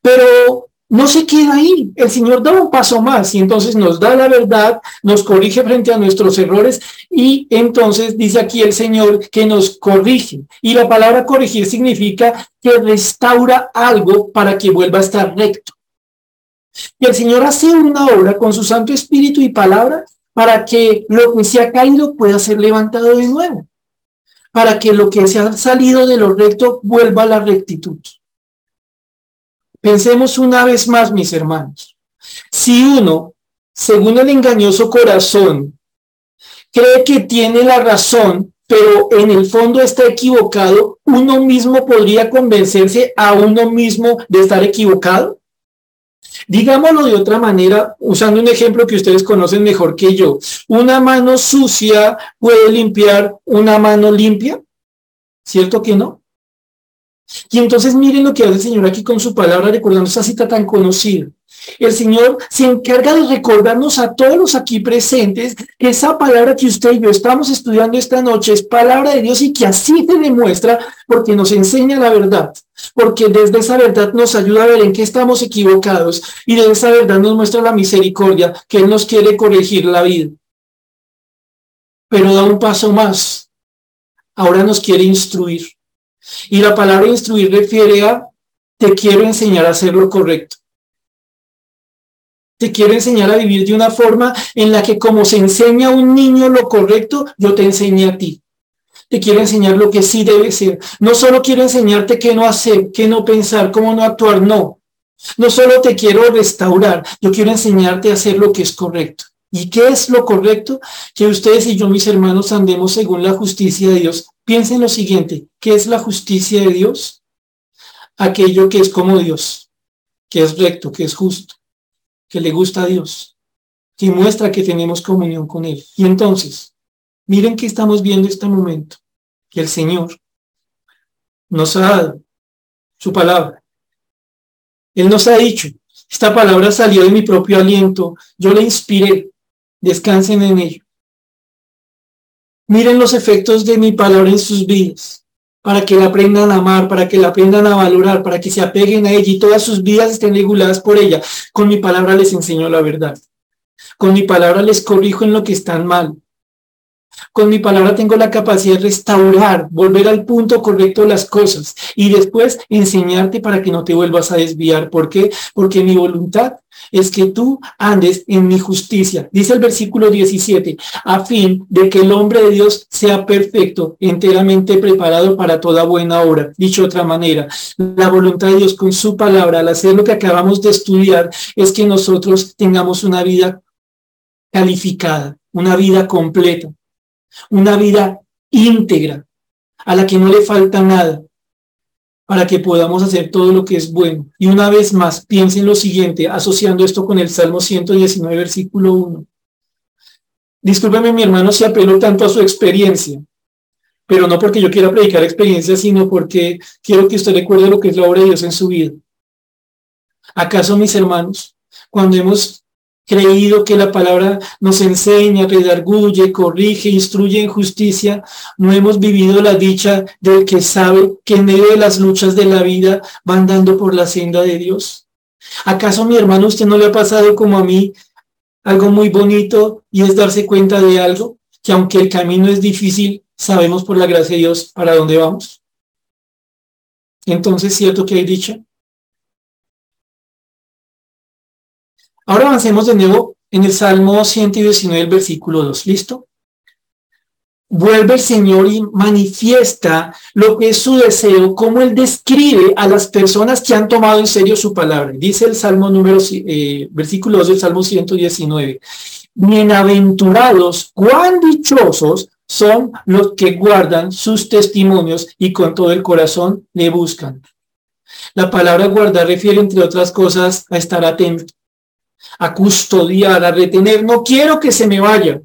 Pero no se queda ahí. El Señor da un paso más y entonces nos da la verdad, nos corrige frente a nuestros errores y entonces dice aquí el Señor que nos corrige. Y la palabra corregir significa que restaura algo para que vuelva a estar recto. Y el Señor hace una obra con su Santo Espíritu y palabra para que lo que se ha caído pueda ser levantado de nuevo. Para que lo que se ha salido de lo recto vuelva a la rectitud. Pensemos una vez más, mis hermanos. Si uno, según el engañoso corazón, cree que tiene la razón, pero en el fondo está equivocado, uno mismo podría convencerse a uno mismo de estar equivocado. Digámoslo de otra manera, usando un ejemplo que ustedes conocen mejor que yo. ¿Una mano sucia puede limpiar una mano limpia? ¿Cierto que no? Y entonces miren lo que hace el Señor aquí con su palabra, recordando esa cita tan conocida. El Señor se encarga de recordarnos a todos los aquí presentes que esa palabra que usted y yo estamos estudiando esta noche es palabra de Dios y que así se demuestra porque nos enseña la verdad, porque desde esa verdad nos ayuda a ver en qué estamos equivocados y desde esa verdad nos muestra la misericordia que Él nos quiere corregir la vida. Pero da un paso más. Ahora nos quiere instruir. Y la palabra instruir refiere a te quiero enseñar a hacer lo correcto. Te quiero enseñar a vivir de una forma en la que como se enseña a un niño lo correcto, yo te enseñe a ti. Te quiero enseñar lo que sí debe ser. No solo quiero enseñarte qué no hacer, qué no pensar, cómo no actuar, no. No solo te quiero restaurar, yo quiero enseñarte a hacer lo que es correcto. ¿Y qué es lo correcto? Que ustedes y yo, mis hermanos, andemos según la justicia de Dios. Piensen lo siguiente, ¿qué es la justicia de Dios? Aquello que es como Dios, que es recto, que es justo, que le gusta a Dios, que muestra que tenemos comunión con Él. Y entonces, miren que estamos viendo este momento, que el Señor nos ha dado su palabra. Él nos ha dicho, esta palabra salió de mi propio aliento, yo le inspiré, Descansen en ello. Miren los efectos de mi palabra en sus vidas, para que la aprendan a amar, para que la aprendan a valorar, para que se apeguen a ella y todas sus vidas estén reguladas por ella. Con mi palabra les enseño la verdad. Con mi palabra les corrijo en lo que están mal. Con mi palabra tengo la capacidad de restaurar, volver al punto correcto las cosas y después enseñarte para que no te vuelvas a desviar. ¿Por qué? Porque mi voluntad es que tú andes en mi justicia. Dice el versículo 17, a fin de que el hombre de Dios sea perfecto, enteramente preparado para toda buena obra. Dicho de otra manera, la voluntad de Dios con su palabra, al hacer lo que acabamos de estudiar, es que nosotros tengamos una vida calificada, una vida completa, una vida íntegra, a la que no le falta nada, para que podamos hacer todo lo que es bueno. Y una vez más, piensen lo siguiente, asociando esto con el Salmo 119, versículo 1. Discúlpeme, mi hermano, si apelo tanto a su experiencia, pero no porque yo quiera predicar experiencia, sino porque quiero que usted recuerde lo que es la obra de Dios en su vida. ¿Acaso, mis hermanos, cuando hemos creído que la palabra nos enseña, redarguye, corrige, instruye en justicia, no hemos vivido la dicha del que sabe que en medio de las luchas de la vida va andando por la senda de Dios. ¿Acaso mi hermano usted no le ha pasado como a mí algo muy bonito y es darse cuenta de algo? que aunque el camino es difícil, sabemos por la gracia de Dios para dónde vamos. Entonces, ¿cierto que hay dicha? Ahora avancemos de nuevo en el Salmo 119, el versículo 2. ¿Listo? Vuelve el Señor y manifiesta lo que es su deseo, cómo Él describe a las personas que han tomado en serio su palabra. Dice el Salmo número, eh, versículo 2 del Salmo 119. Bienaventurados, cuán dichosos son los que guardan sus testimonios y con todo el corazón le buscan. La palabra guardar refiere, entre otras cosas, a estar atento, a custodiar, a retener. No quiero que se me vaya.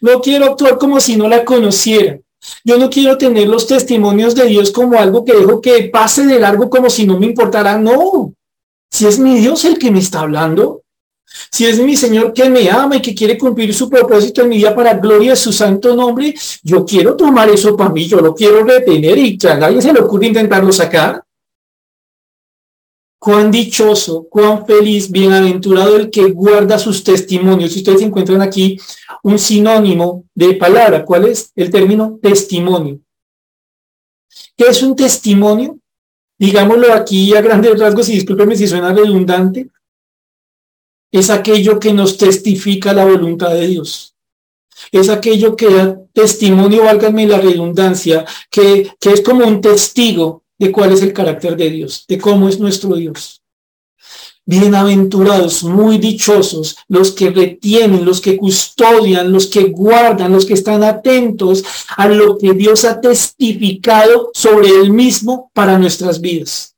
No quiero actuar como si no la conociera. Yo no quiero tener los testimonios de Dios como algo que dejo que pase de largo como si no me importara. No. Si es mi Dios el que me está hablando, si es mi Señor que me ama y que quiere cumplir su propósito en mi vida para gloria de su santo nombre, yo quiero tomar eso para mí, yo lo quiero retener y que a nadie se le ocurre intentarlo sacar. Cuán dichoso, cuán feliz, bienaventurado el que guarda sus testimonios. Si ustedes encuentran aquí un sinónimo de palabra, ¿cuál es? El término testimonio. ¿Qué es un testimonio? Digámoslo aquí a grandes rasgos y discúlpenme si suena redundante. Es aquello que nos testifica la voluntad de Dios. Es aquello que da testimonio, válgame la redundancia, que, que es como un testigo de cuál es el carácter de Dios, de cómo es nuestro Dios. Bienaventurados, muy dichosos, los que retienen, los que custodian, los que guardan, los que están atentos a lo que Dios ha testificado sobre él mismo para nuestras vidas.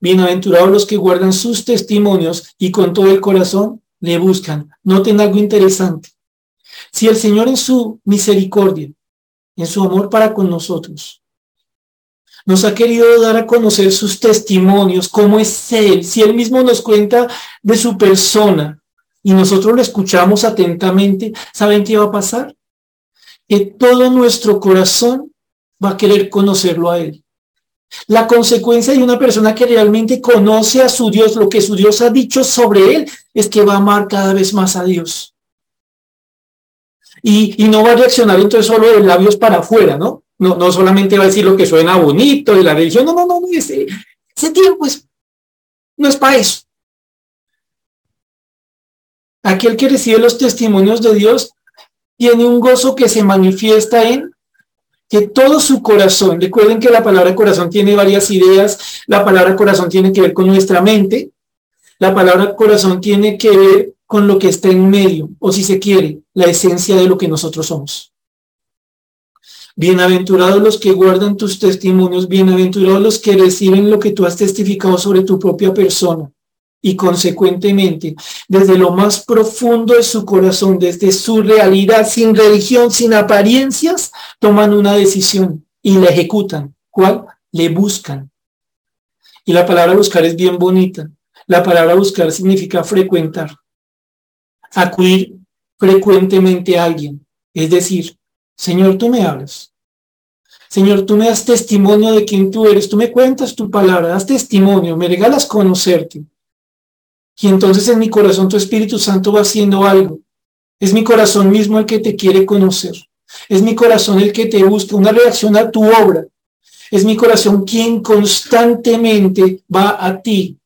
Bienaventurados los que guardan sus testimonios y con todo el corazón le buscan. Noten algo interesante. Si el Señor en su misericordia en su amor para con nosotros. Nos ha querido dar a conocer sus testimonios, cómo es Él, si Él mismo nos cuenta de su persona y nosotros lo escuchamos atentamente, ¿saben qué va a pasar? Que todo nuestro corazón va a querer conocerlo a Él. La consecuencia de una persona que realmente conoce a su Dios, lo que su Dios ha dicho sobre Él, es que va a amar cada vez más a Dios y, no va a reaccionar entonces solo de labios para afuera, ¿no? ¿no? No solamente va a decir lo que suena bonito de la religión, no, no, no, ese, ese tiempo es, no es para eso. Aquel que recibe los testimonios de Dios tiene un gozo que se manifiesta en que todo su corazón, recuerden que la palabra corazón tiene varias ideas, la palabra corazón tiene que ver con nuestra mente, la palabra corazón tiene que ver con lo que está en medio, o si se quiere, la esencia de lo que nosotros somos. Bienaventurados los que guardan tus testimonios, bienaventurados los que reciben lo que tú has testificado sobre tu propia persona y consecuentemente desde lo más profundo de su corazón, desde su realidad, sin religión, sin apariencias, toman una decisión y la ejecutan. ¿Cuál? Le buscan. Y la palabra buscar es bien bonita. La palabra buscar significa frecuentar acudir frecuentemente a alguien. Es decir, Señor, tú me hablas. Señor, tú me das testimonio de quién tú eres. Tú me cuentas tu palabra, das testimonio, me regalas conocerte. Y entonces en mi corazón tu Espíritu Santo va haciendo algo. Es mi corazón mismo el que te quiere conocer. Es mi corazón el que te busca una reacción a tu obra. Es mi corazón quien constantemente va a ti.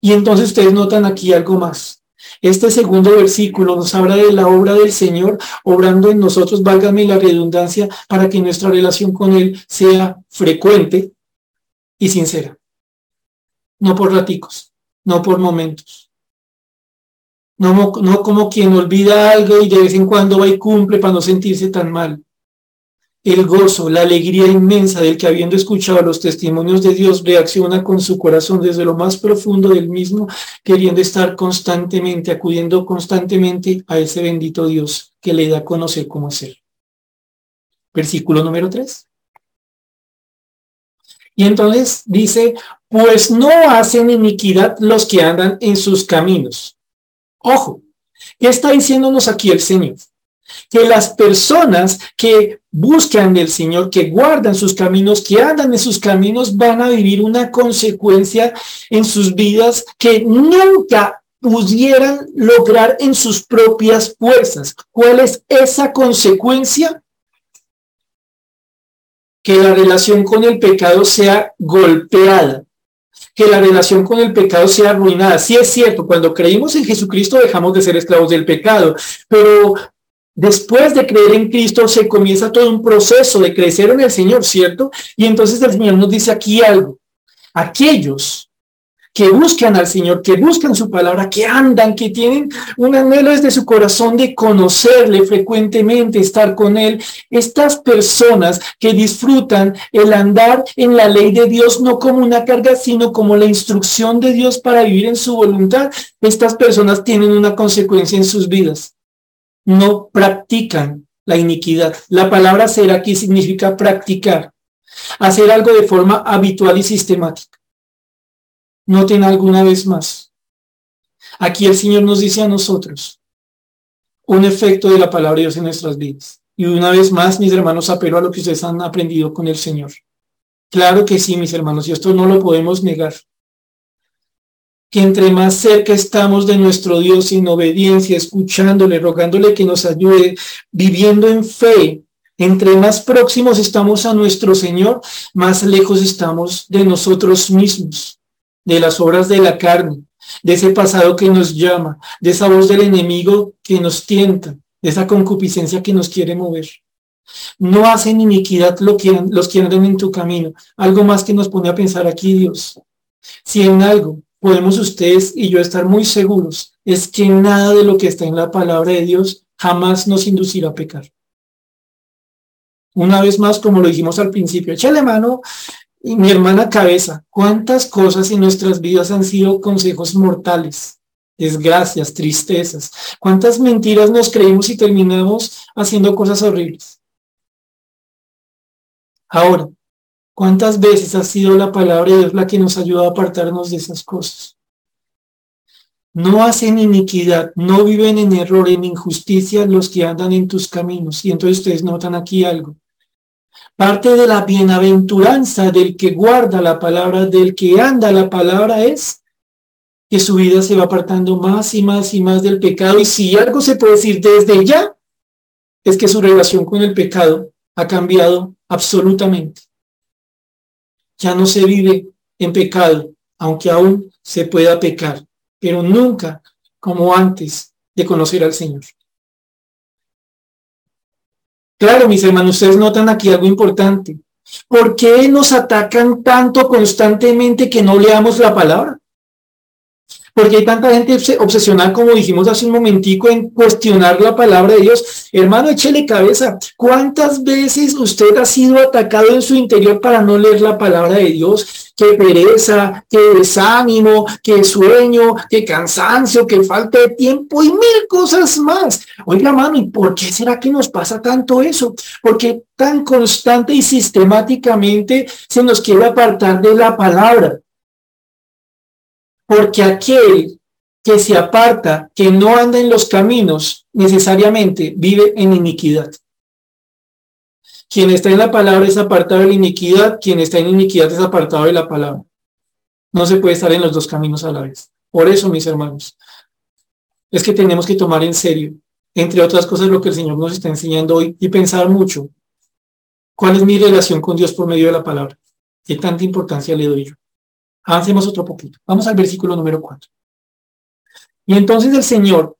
Y entonces ustedes notan aquí algo más. Este segundo versículo nos habla de la obra del Señor obrando en nosotros, válgame la redundancia, para que nuestra relación con Él sea frecuente y sincera. No por raticos, no por momentos. No, no como quien olvida algo y de vez en cuando va y cumple para no sentirse tan mal el gozo, la alegría inmensa del que habiendo escuchado los testimonios de Dios reacciona con su corazón desde lo más profundo del mismo, queriendo estar constantemente, acudiendo constantemente a ese bendito Dios que le da a conocer cómo es Él. Versículo número 3. Y entonces dice, pues no hacen iniquidad los que andan en sus caminos. Ojo, ¿qué está diciéndonos aquí el Señor? Que las personas que buscan del Señor, que guardan sus caminos, que andan en sus caminos, van a vivir una consecuencia en sus vidas que nunca pudieran lograr en sus propias fuerzas. ¿Cuál es esa consecuencia? Que la relación con el pecado sea golpeada, que la relación con el pecado sea arruinada. Sí es cierto, cuando creímos en Jesucristo dejamos de ser esclavos del pecado, pero después de creer en Cristo se comienza todo un proceso de crecer en el Señor, ¿cierto? Y entonces el Señor nos dice aquí algo. Aquellos que buscan al Señor, que buscan su palabra, que andan, que tienen un anhelo desde su corazón de conocerle frecuentemente, estar con Él. Estas personas que disfrutan el andar en la ley de Dios no como una carga, sino como la instrucción de Dios para vivir en su voluntad, estas personas tienen una consecuencia en sus vidas. No practican la iniquidad. La palabra ser aquí significa practicar, hacer algo de forma habitual y sistemática. Noten alguna vez más. Aquí el Señor nos dice a nosotros un efecto de la palabra de Dios en nuestras vidas. Y una vez más, mis hermanos, apelo a lo que ustedes han aprendido con el Señor. Claro que sí, mis hermanos, y esto no lo podemos negar. Que entre más cerca estamos de nuestro Dios en obediencia, escuchándole, rogándole que nos ayude, viviendo en fe, entre más próximos estamos a nuestro Señor, más lejos estamos de nosotros mismos de las obras de la carne, de ese pasado que nos llama, de esa voz del enemigo que nos tienta, de esa concupiscencia que nos quiere mover. No hacen iniquidad lo que, los que andan en tu camino. Algo más que nos pone a pensar aquí Dios. Si en algo podemos ustedes y yo estar muy seguros, es que nada de lo que está en la palabra de Dios jamás nos inducirá a pecar. Una vez más, como lo dijimos al principio, échale mano y mi hermana cabeza, ¿cuántas cosas en nuestras vidas han sido consejos mortales? Desgracias, tristezas. ¿Cuántas mentiras nos creímos y terminamos haciendo cosas horribles? Ahora, ¿cuántas veces ha sido la palabra de Dios la que nos ayuda a apartarnos de esas cosas? No hacen iniquidad, no viven en error, en injusticia los que andan en tus caminos. Y entonces ustedes notan aquí algo. Parte de la bienaventuranza del que guarda la palabra, del que anda la palabra es que su vida se va apartando más y más y más del pecado. Y si algo se puede decir desde ya, es que su relación con el pecado ha cambiado absolutamente. Ya no se vive en pecado, aunque aún se pueda pecar, pero nunca como antes de conocer al Señor. Claro, mis hermanos, ustedes notan aquí algo importante. ¿Por qué nos atacan tanto constantemente que no leamos la palabra? Porque hay tanta gente obsesionada, como dijimos hace un momentico, en cuestionar la palabra de Dios. Hermano, échele cabeza. ¿Cuántas veces usted ha sido atacado en su interior para no leer la palabra de Dios? Qué pereza, qué desánimo, qué sueño, qué cansancio, qué falta de tiempo y mil cosas más. Oiga, hermano, ¿y por qué será que nos pasa tanto eso? Porque tan constante y sistemáticamente se nos quiere apartar de la palabra porque aquel que se aparta, que no anda en los caminos, necesariamente vive en iniquidad. Quien está en la palabra es apartado de la iniquidad, quien está en iniquidad es apartado de la palabra. No se puede estar en los dos caminos a la vez. Por eso, mis hermanos, es que tenemos que tomar en serio, entre otras cosas, lo que el Señor nos está enseñando hoy y pensar mucho. ¿Cuál es mi relación con Dios por medio de la palabra? ¿Qué tanta importancia le doy yo? Avancemos otro poquito. Vamos al versículo número 4. Y entonces el Señor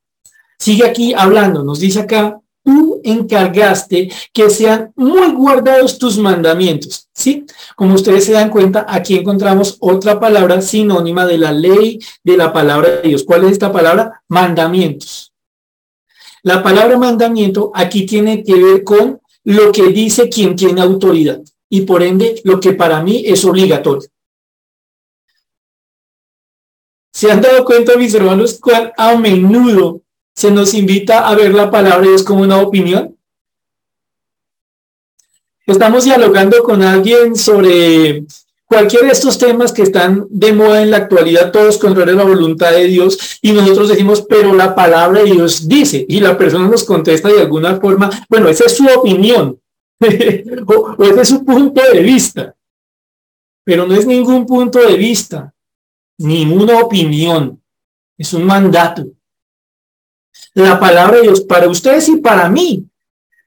sigue aquí hablando, nos dice acá, tú encargaste que sean muy guardados tus mandamientos. ¿Sí? Como ustedes se dan cuenta, aquí encontramos otra palabra sinónima de la ley de la palabra de Dios. ¿Cuál es esta palabra? Mandamientos. La palabra mandamiento aquí tiene que ver con lo que dice quien tiene autoridad y por ende lo que para mí es obligatorio. ¿Se han dado cuenta, mis hermanos, cuán a menudo se nos invita a ver la palabra de Dios como una opinión? Estamos dialogando con alguien sobre cualquiera de estos temas que están de moda en la actualidad, todos contra la voluntad de Dios, y nosotros decimos, pero la palabra de Dios dice, y la persona nos contesta de alguna forma, bueno, esa es su opinión, o ese es su punto de vista, pero no es ningún punto de vista ninguna opinión. es un mandato. La palabra de Dios para ustedes y para mí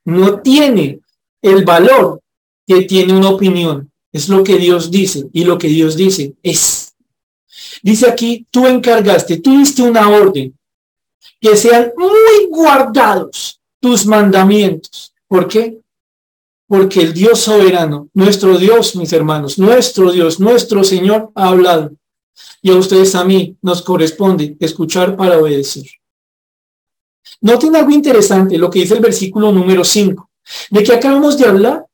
no tiene el valor que tiene una opinión. Es lo que Dios dice y lo que Dios dice es. Dice aquí, tú encargaste, tú diste una orden, que sean muy guardados tus mandamientos. ¿Por qué? Porque el Dios soberano, nuestro Dios, mis hermanos, nuestro Dios, nuestro Señor ha hablado. Y a ustedes a mí nos corresponde escuchar para obedecer. Noten algo interesante, lo que dice el versículo número 5, de que acabamos de hablar,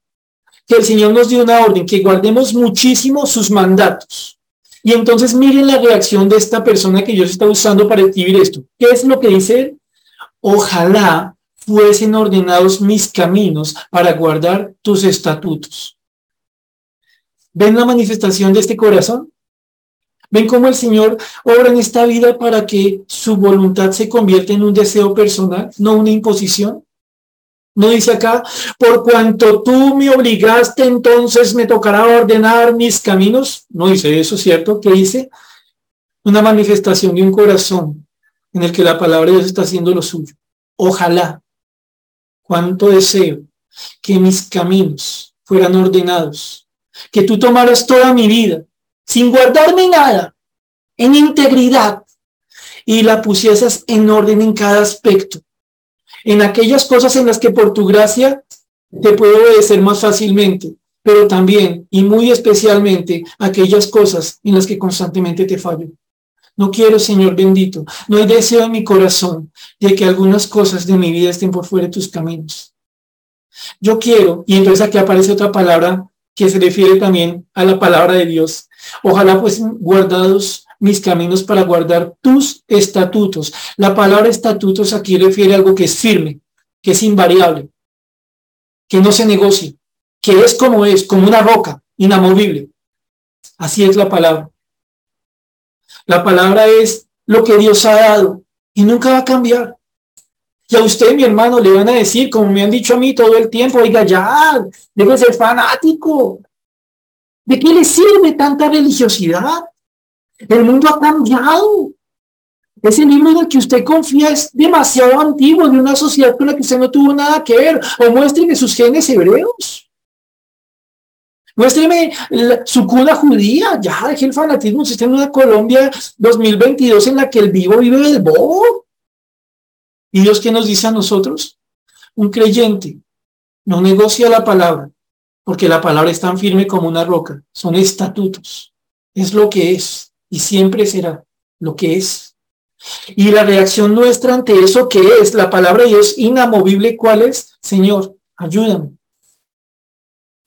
que el Señor nos dio una orden, que guardemos muchísimo sus mandatos. Y entonces miren la reacción de esta persona que Dios está usando para escribir esto. ¿Qué es lo que dice él? Ojalá fuesen ordenados mis caminos para guardar tus estatutos. ¿Ven la manifestación de este corazón? ¿Ven cómo el Señor obra en esta vida para que su voluntad se convierta en un deseo personal, no una imposición? No dice acá, por cuanto tú me obligaste, entonces me tocará ordenar mis caminos. No dice eso, ¿cierto? ¿Qué dice? Una manifestación de un corazón en el que la palabra de Dios está haciendo lo suyo. Ojalá, cuánto deseo que mis caminos fueran ordenados, que tú tomaras toda mi vida sin guardarme nada, en integridad, y la pusieses en orden en cada aspecto en aquellas cosas en las que por tu gracia te puedo obedecer más fácilmente, pero también y muy especialmente aquellas cosas en las que constantemente te fallo. No quiero, Señor bendito, no hay deseo en mi corazón de que algunas cosas de mi vida estén por fuera de tus caminos. Yo quiero, y entonces aquí aparece otra palabra que se refiere también a la palabra de Dios. Ojalá pues guardados mis caminos para guardar tus estatutos. La palabra estatutos aquí refiere a algo que es firme, que es invariable, que no se negocia, que es como es, como una roca, inamovible. Así es la palabra. La palabra es lo que Dios ha dado y nunca va a cambiar. Y a usted, mi hermano, le van a decir, como me han dicho a mí todo el tiempo, oiga, ya, debe ser fanático. ¿De qué le sirve tanta religiosidad? El mundo ha cambiado. Ese libro en el que usted confía es demasiado antiguo, de una sociedad con la que usted no tuvo nada que ver. O muéstreme sus genes hebreos. Muéstreme su cuna judía. Ya, deje el fanatismo. Usted está en una Colombia 2022 en la que el vivo vive del bobo. ¿Y Dios qué nos dice a nosotros? Un creyente no negocia la palabra, porque la palabra es tan firme como una roca. Son estatutos. Es lo que es y siempre será lo que es. Y la reacción nuestra ante eso que es la palabra de Dios inamovible, ¿cuál es? Señor, ayúdame.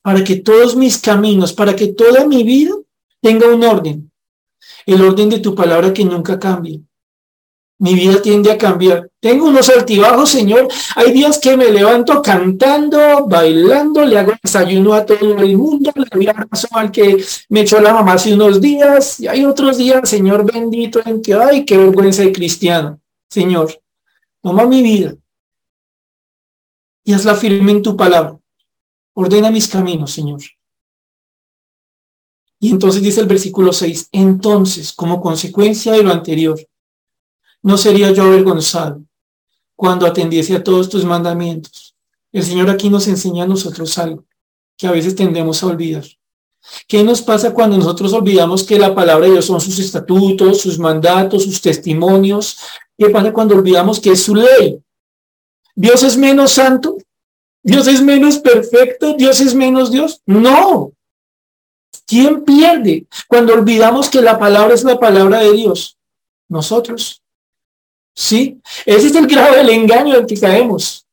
Para que todos mis caminos, para que toda mi vida tenga un orden. El orden de tu palabra que nunca cambie mi vida tiende a cambiar. Tengo unos altibajos, Señor. Hay días que me levanto cantando, bailando, le hago desayuno a todo el mundo, le doy abrazo al que me echó la mamá hace unos días. Y hay otros días, Señor bendito, en que, ay, qué vergüenza de cristiano. Señor, toma mi vida y hazla firme en tu palabra. Ordena mis caminos, Señor. Y entonces dice el versículo 6, entonces, como consecuencia de lo anterior, no sería yo avergonzado cuando atendiese a todos tus mandamientos. El Señor aquí nos enseña a nosotros algo que a veces tendemos a olvidar. ¿Qué nos pasa cuando nosotros olvidamos que la palabra de Dios son sus estatutos, sus mandatos, sus testimonios? ¿Qué pasa cuando olvidamos que es su ley? ¿Dios es menos santo? ¿Dios es menos perfecto? ¿Dios es menos Dios? No. ¿Quién pierde cuando olvidamos que la palabra es la palabra de Dios? Nosotros. ¿Sí? Ese es el grado del engaño en que caemos.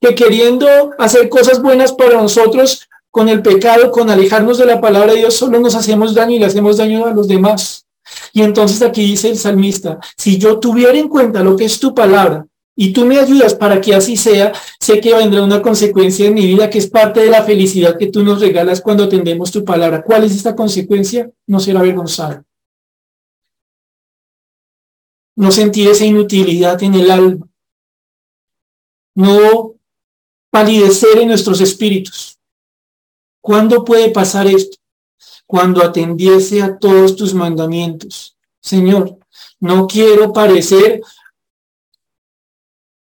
Que queriendo hacer cosas buenas para nosotros, con el pecado, con alejarnos de la palabra de Dios, solo nos hacemos daño y le hacemos daño a los demás. Y entonces aquí dice el salmista, si yo tuviera en cuenta lo que es tu palabra y tú me ayudas para que así sea, sé que vendrá una consecuencia en mi vida que es parte de la felicidad que tú nos regalas cuando atendemos tu palabra. ¿Cuál es esta consecuencia? No ser avergonzado no sentir esa inutilidad en el alma, no palidecer en nuestros espíritus. ¿Cuándo puede pasar esto? Cuando atendiese a todos tus mandamientos. Señor, No quiero parecer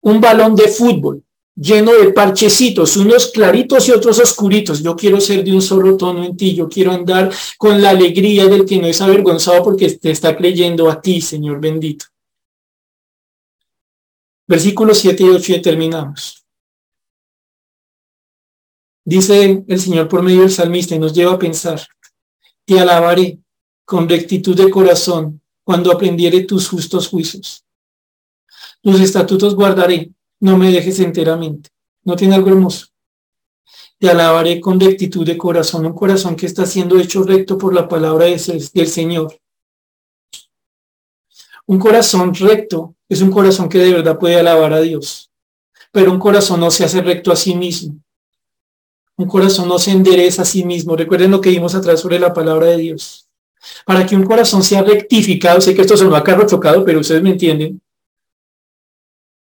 un balón de fútbol lleno de parchecitos, unos claritos y otros oscuritos. Yo quiero ser de un solo tono en ti, yo quiero andar con la alegría del que no es avergonzado porque te está creyendo a ti, Señor bendito. Versículos 7 y 8 y terminamos. Dice el Señor por medio del salmista y nos lleva a pensar, te alabaré con rectitud de corazón cuando aprendiere tus justos juicios. Tus estatutos guardaré no me dejes enteramente. ¿No tiene algo hermoso? Te alabaré con rectitud de corazón, un corazón que está siendo hecho recto por la palabra del Señor. Un corazón recto es un corazón que de verdad puede alabar a Dios, pero un corazón no se hace recto a sí mismo. Un corazón no se endereza a sí mismo. Recuerden lo que vimos atrás sobre la palabra de Dios. Para que un corazón sea rectificado, sé que esto se va a carro chocado, pero ustedes me entienden.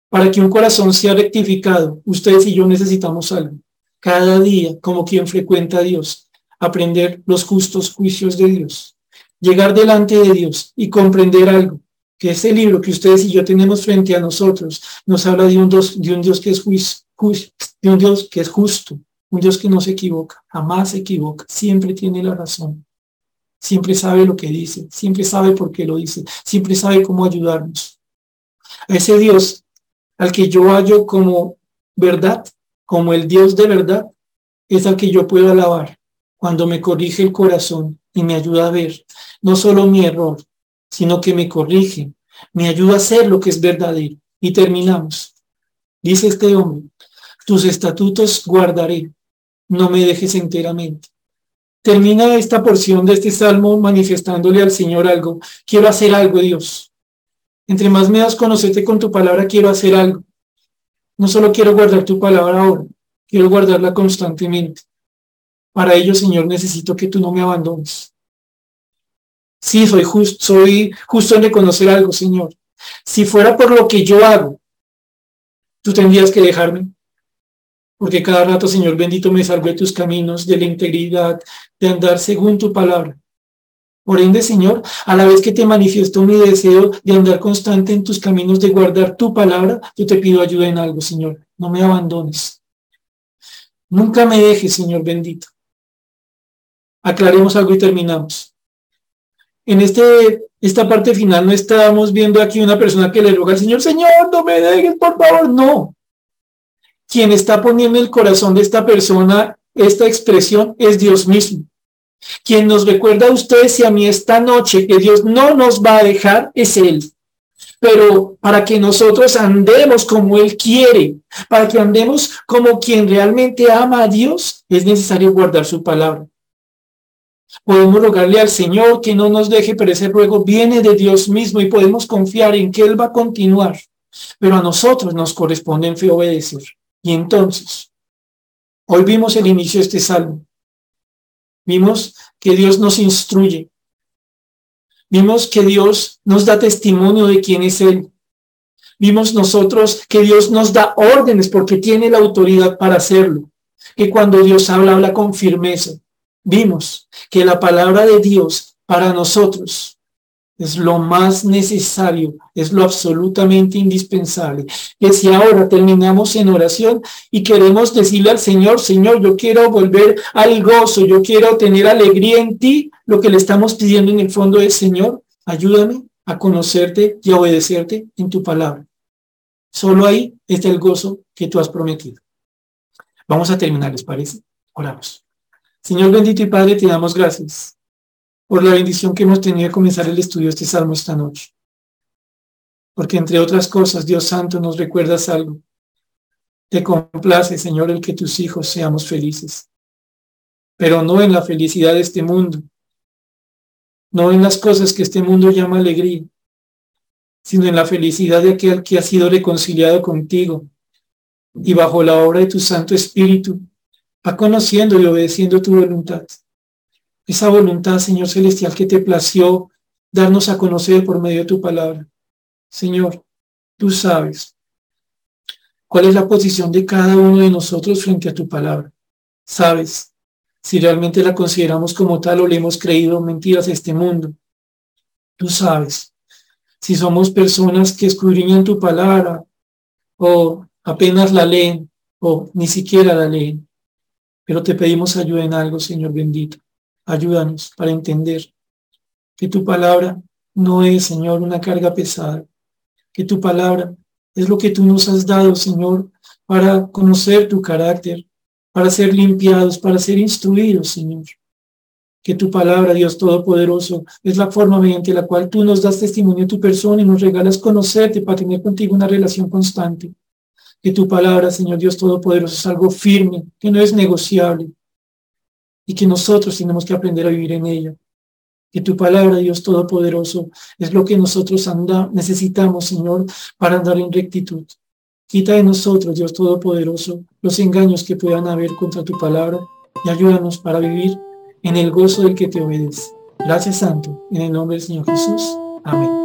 Para que un corazón sea rectificado, ustedes y yo necesitamos algo. Cada día, como quien frecuenta a Dios, aprender los justos juicios de Dios. Llegar delante de Dios y comprender algo. Que ese libro que ustedes y yo tenemos frente a nosotros nos habla de un Dios, de un Dios que es de un Dios que es justo, un Dios que no se equivoca, jamás se equivoca, siempre tiene la razón, siempre sabe lo que dice, siempre sabe por qué lo dice, siempre sabe cómo ayudarnos. A ese Dios al que yo hallo como verdad, como el Dios de verdad, es al que yo puedo alabar cuando me corrige el corazón y me ayuda a ver no solo mi error, sino que me corrige, me ayuda a hacer lo que es verdadero. Y terminamos. Dice este hombre, tus estatutos guardaré, no me dejes enteramente. Termina esta porción de este salmo manifestándole al Señor algo. Quiero hacer algo, Dios. Entre más me das conocerte con tu palabra, quiero hacer algo. No solo quiero guardar tu palabra ahora, quiero guardarla constantemente. Para ello, Señor, necesito que tú no me abandones. Sí, soy justo, soy justo en reconocer algo, Señor. Si fuera por lo que yo hago, tú tendrías que dejarme. Porque cada rato, Señor bendito, me salve tus caminos de la integridad, de andar según tu palabra. Por ende, Señor, a la vez que te manifiesto mi deseo de andar constante en tus caminos, de guardar tu palabra, yo te pido ayuda en algo, Señor. No me abandones. Nunca me dejes, Señor bendito. Aclaremos algo y terminamos. En este, esta parte final no estábamos viendo aquí una persona que le roga al Señor, Señor, no me dejes, por favor. No. Quien está poniendo el corazón de esta persona esta expresión es Dios mismo. Quien nos recuerda a ustedes y a mí esta noche que Dios no nos va a dejar es Él. Pero para que nosotros andemos como Él quiere, para que andemos como quien realmente ama a Dios, es necesario guardar su palabra. Podemos rogarle al Señor que no nos deje, pero ese ruego viene de Dios mismo y podemos confiar en que Él va a continuar. Pero a nosotros nos corresponde en fe obedecer. Y entonces, hoy vimos el inicio de este salmo. Vimos que Dios nos instruye. Vimos que Dios nos da testimonio de quién es Él. Vimos nosotros que Dios nos da órdenes porque tiene la autoridad para hacerlo. Que cuando Dios habla, habla con firmeza. Vimos que la palabra de Dios para nosotros es lo más necesario, es lo absolutamente indispensable. Que si ahora terminamos en oración y queremos decirle al Señor, Señor, yo quiero volver al gozo, yo quiero tener alegría en ti, lo que le estamos pidiendo en el fondo es, Señor, ayúdame a conocerte y a obedecerte en tu palabra. Solo ahí está el gozo que tú has prometido. Vamos a terminar, ¿les parece? Oramos. Señor bendito y Padre, te damos gracias por la bendición que hemos tenido de comenzar el estudio de este salmo esta noche. Porque entre otras cosas, Dios Santo, nos recuerdas algo. Te complace, Señor, el que tus hijos seamos felices, pero no en la felicidad de este mundo, no en las cosas que este mundo llama alegría, sino en la felicidad de aquel que ha sido reconciliado contigo y bajo la obra de tu Santo Espíritu, va conociendo y obedeciendo tu voluntad esa voluntad, Señor Celestial, que te plació darnos a conocer por medio de tu palabra. Señor, tú sabes cuál es la posición de cada uno de nosotros frente a tu palabra. Sabes si realmente la consideramos como tal o le hemos creído mentiras a este mundo. Tú sabes si somos personas que escudriñan tu palabra o apenas la leen o ni siquiera la leen. Pero te pedimos ayuda en algo, Señor bendito. Ayúdanos para entender que tu palabra no es, Señor, una carga pesada, que tu palabra es lo que tú nos has dado, Señor, para conocer tu carácter, para ser limpiados, para ser instruidos, Señor. Que tu palabra, Dios Todopoderoso, es la forma mediante la cual tú nos das testimonio de tu persona y nos regalas conocerte para tener contigo una relación constante. Que tu palabra, Señor Dios Todopoderoso, es algo firme, que no es negociable y que nosotros tenemos que aprender a vivir en ella. Que tu palabra, Dios Todopoderoso, es lo que nosotros anda, necesitamos, Señor, para andar en rectitud. Quita de nosotros, Dios Todopoderoso, los engaños que puedan haber contra tu palabra y ayúdanos para vivir en el gozo del que te obedece. Gracias, Santo, en el nombre del Señor Jesús. Amén.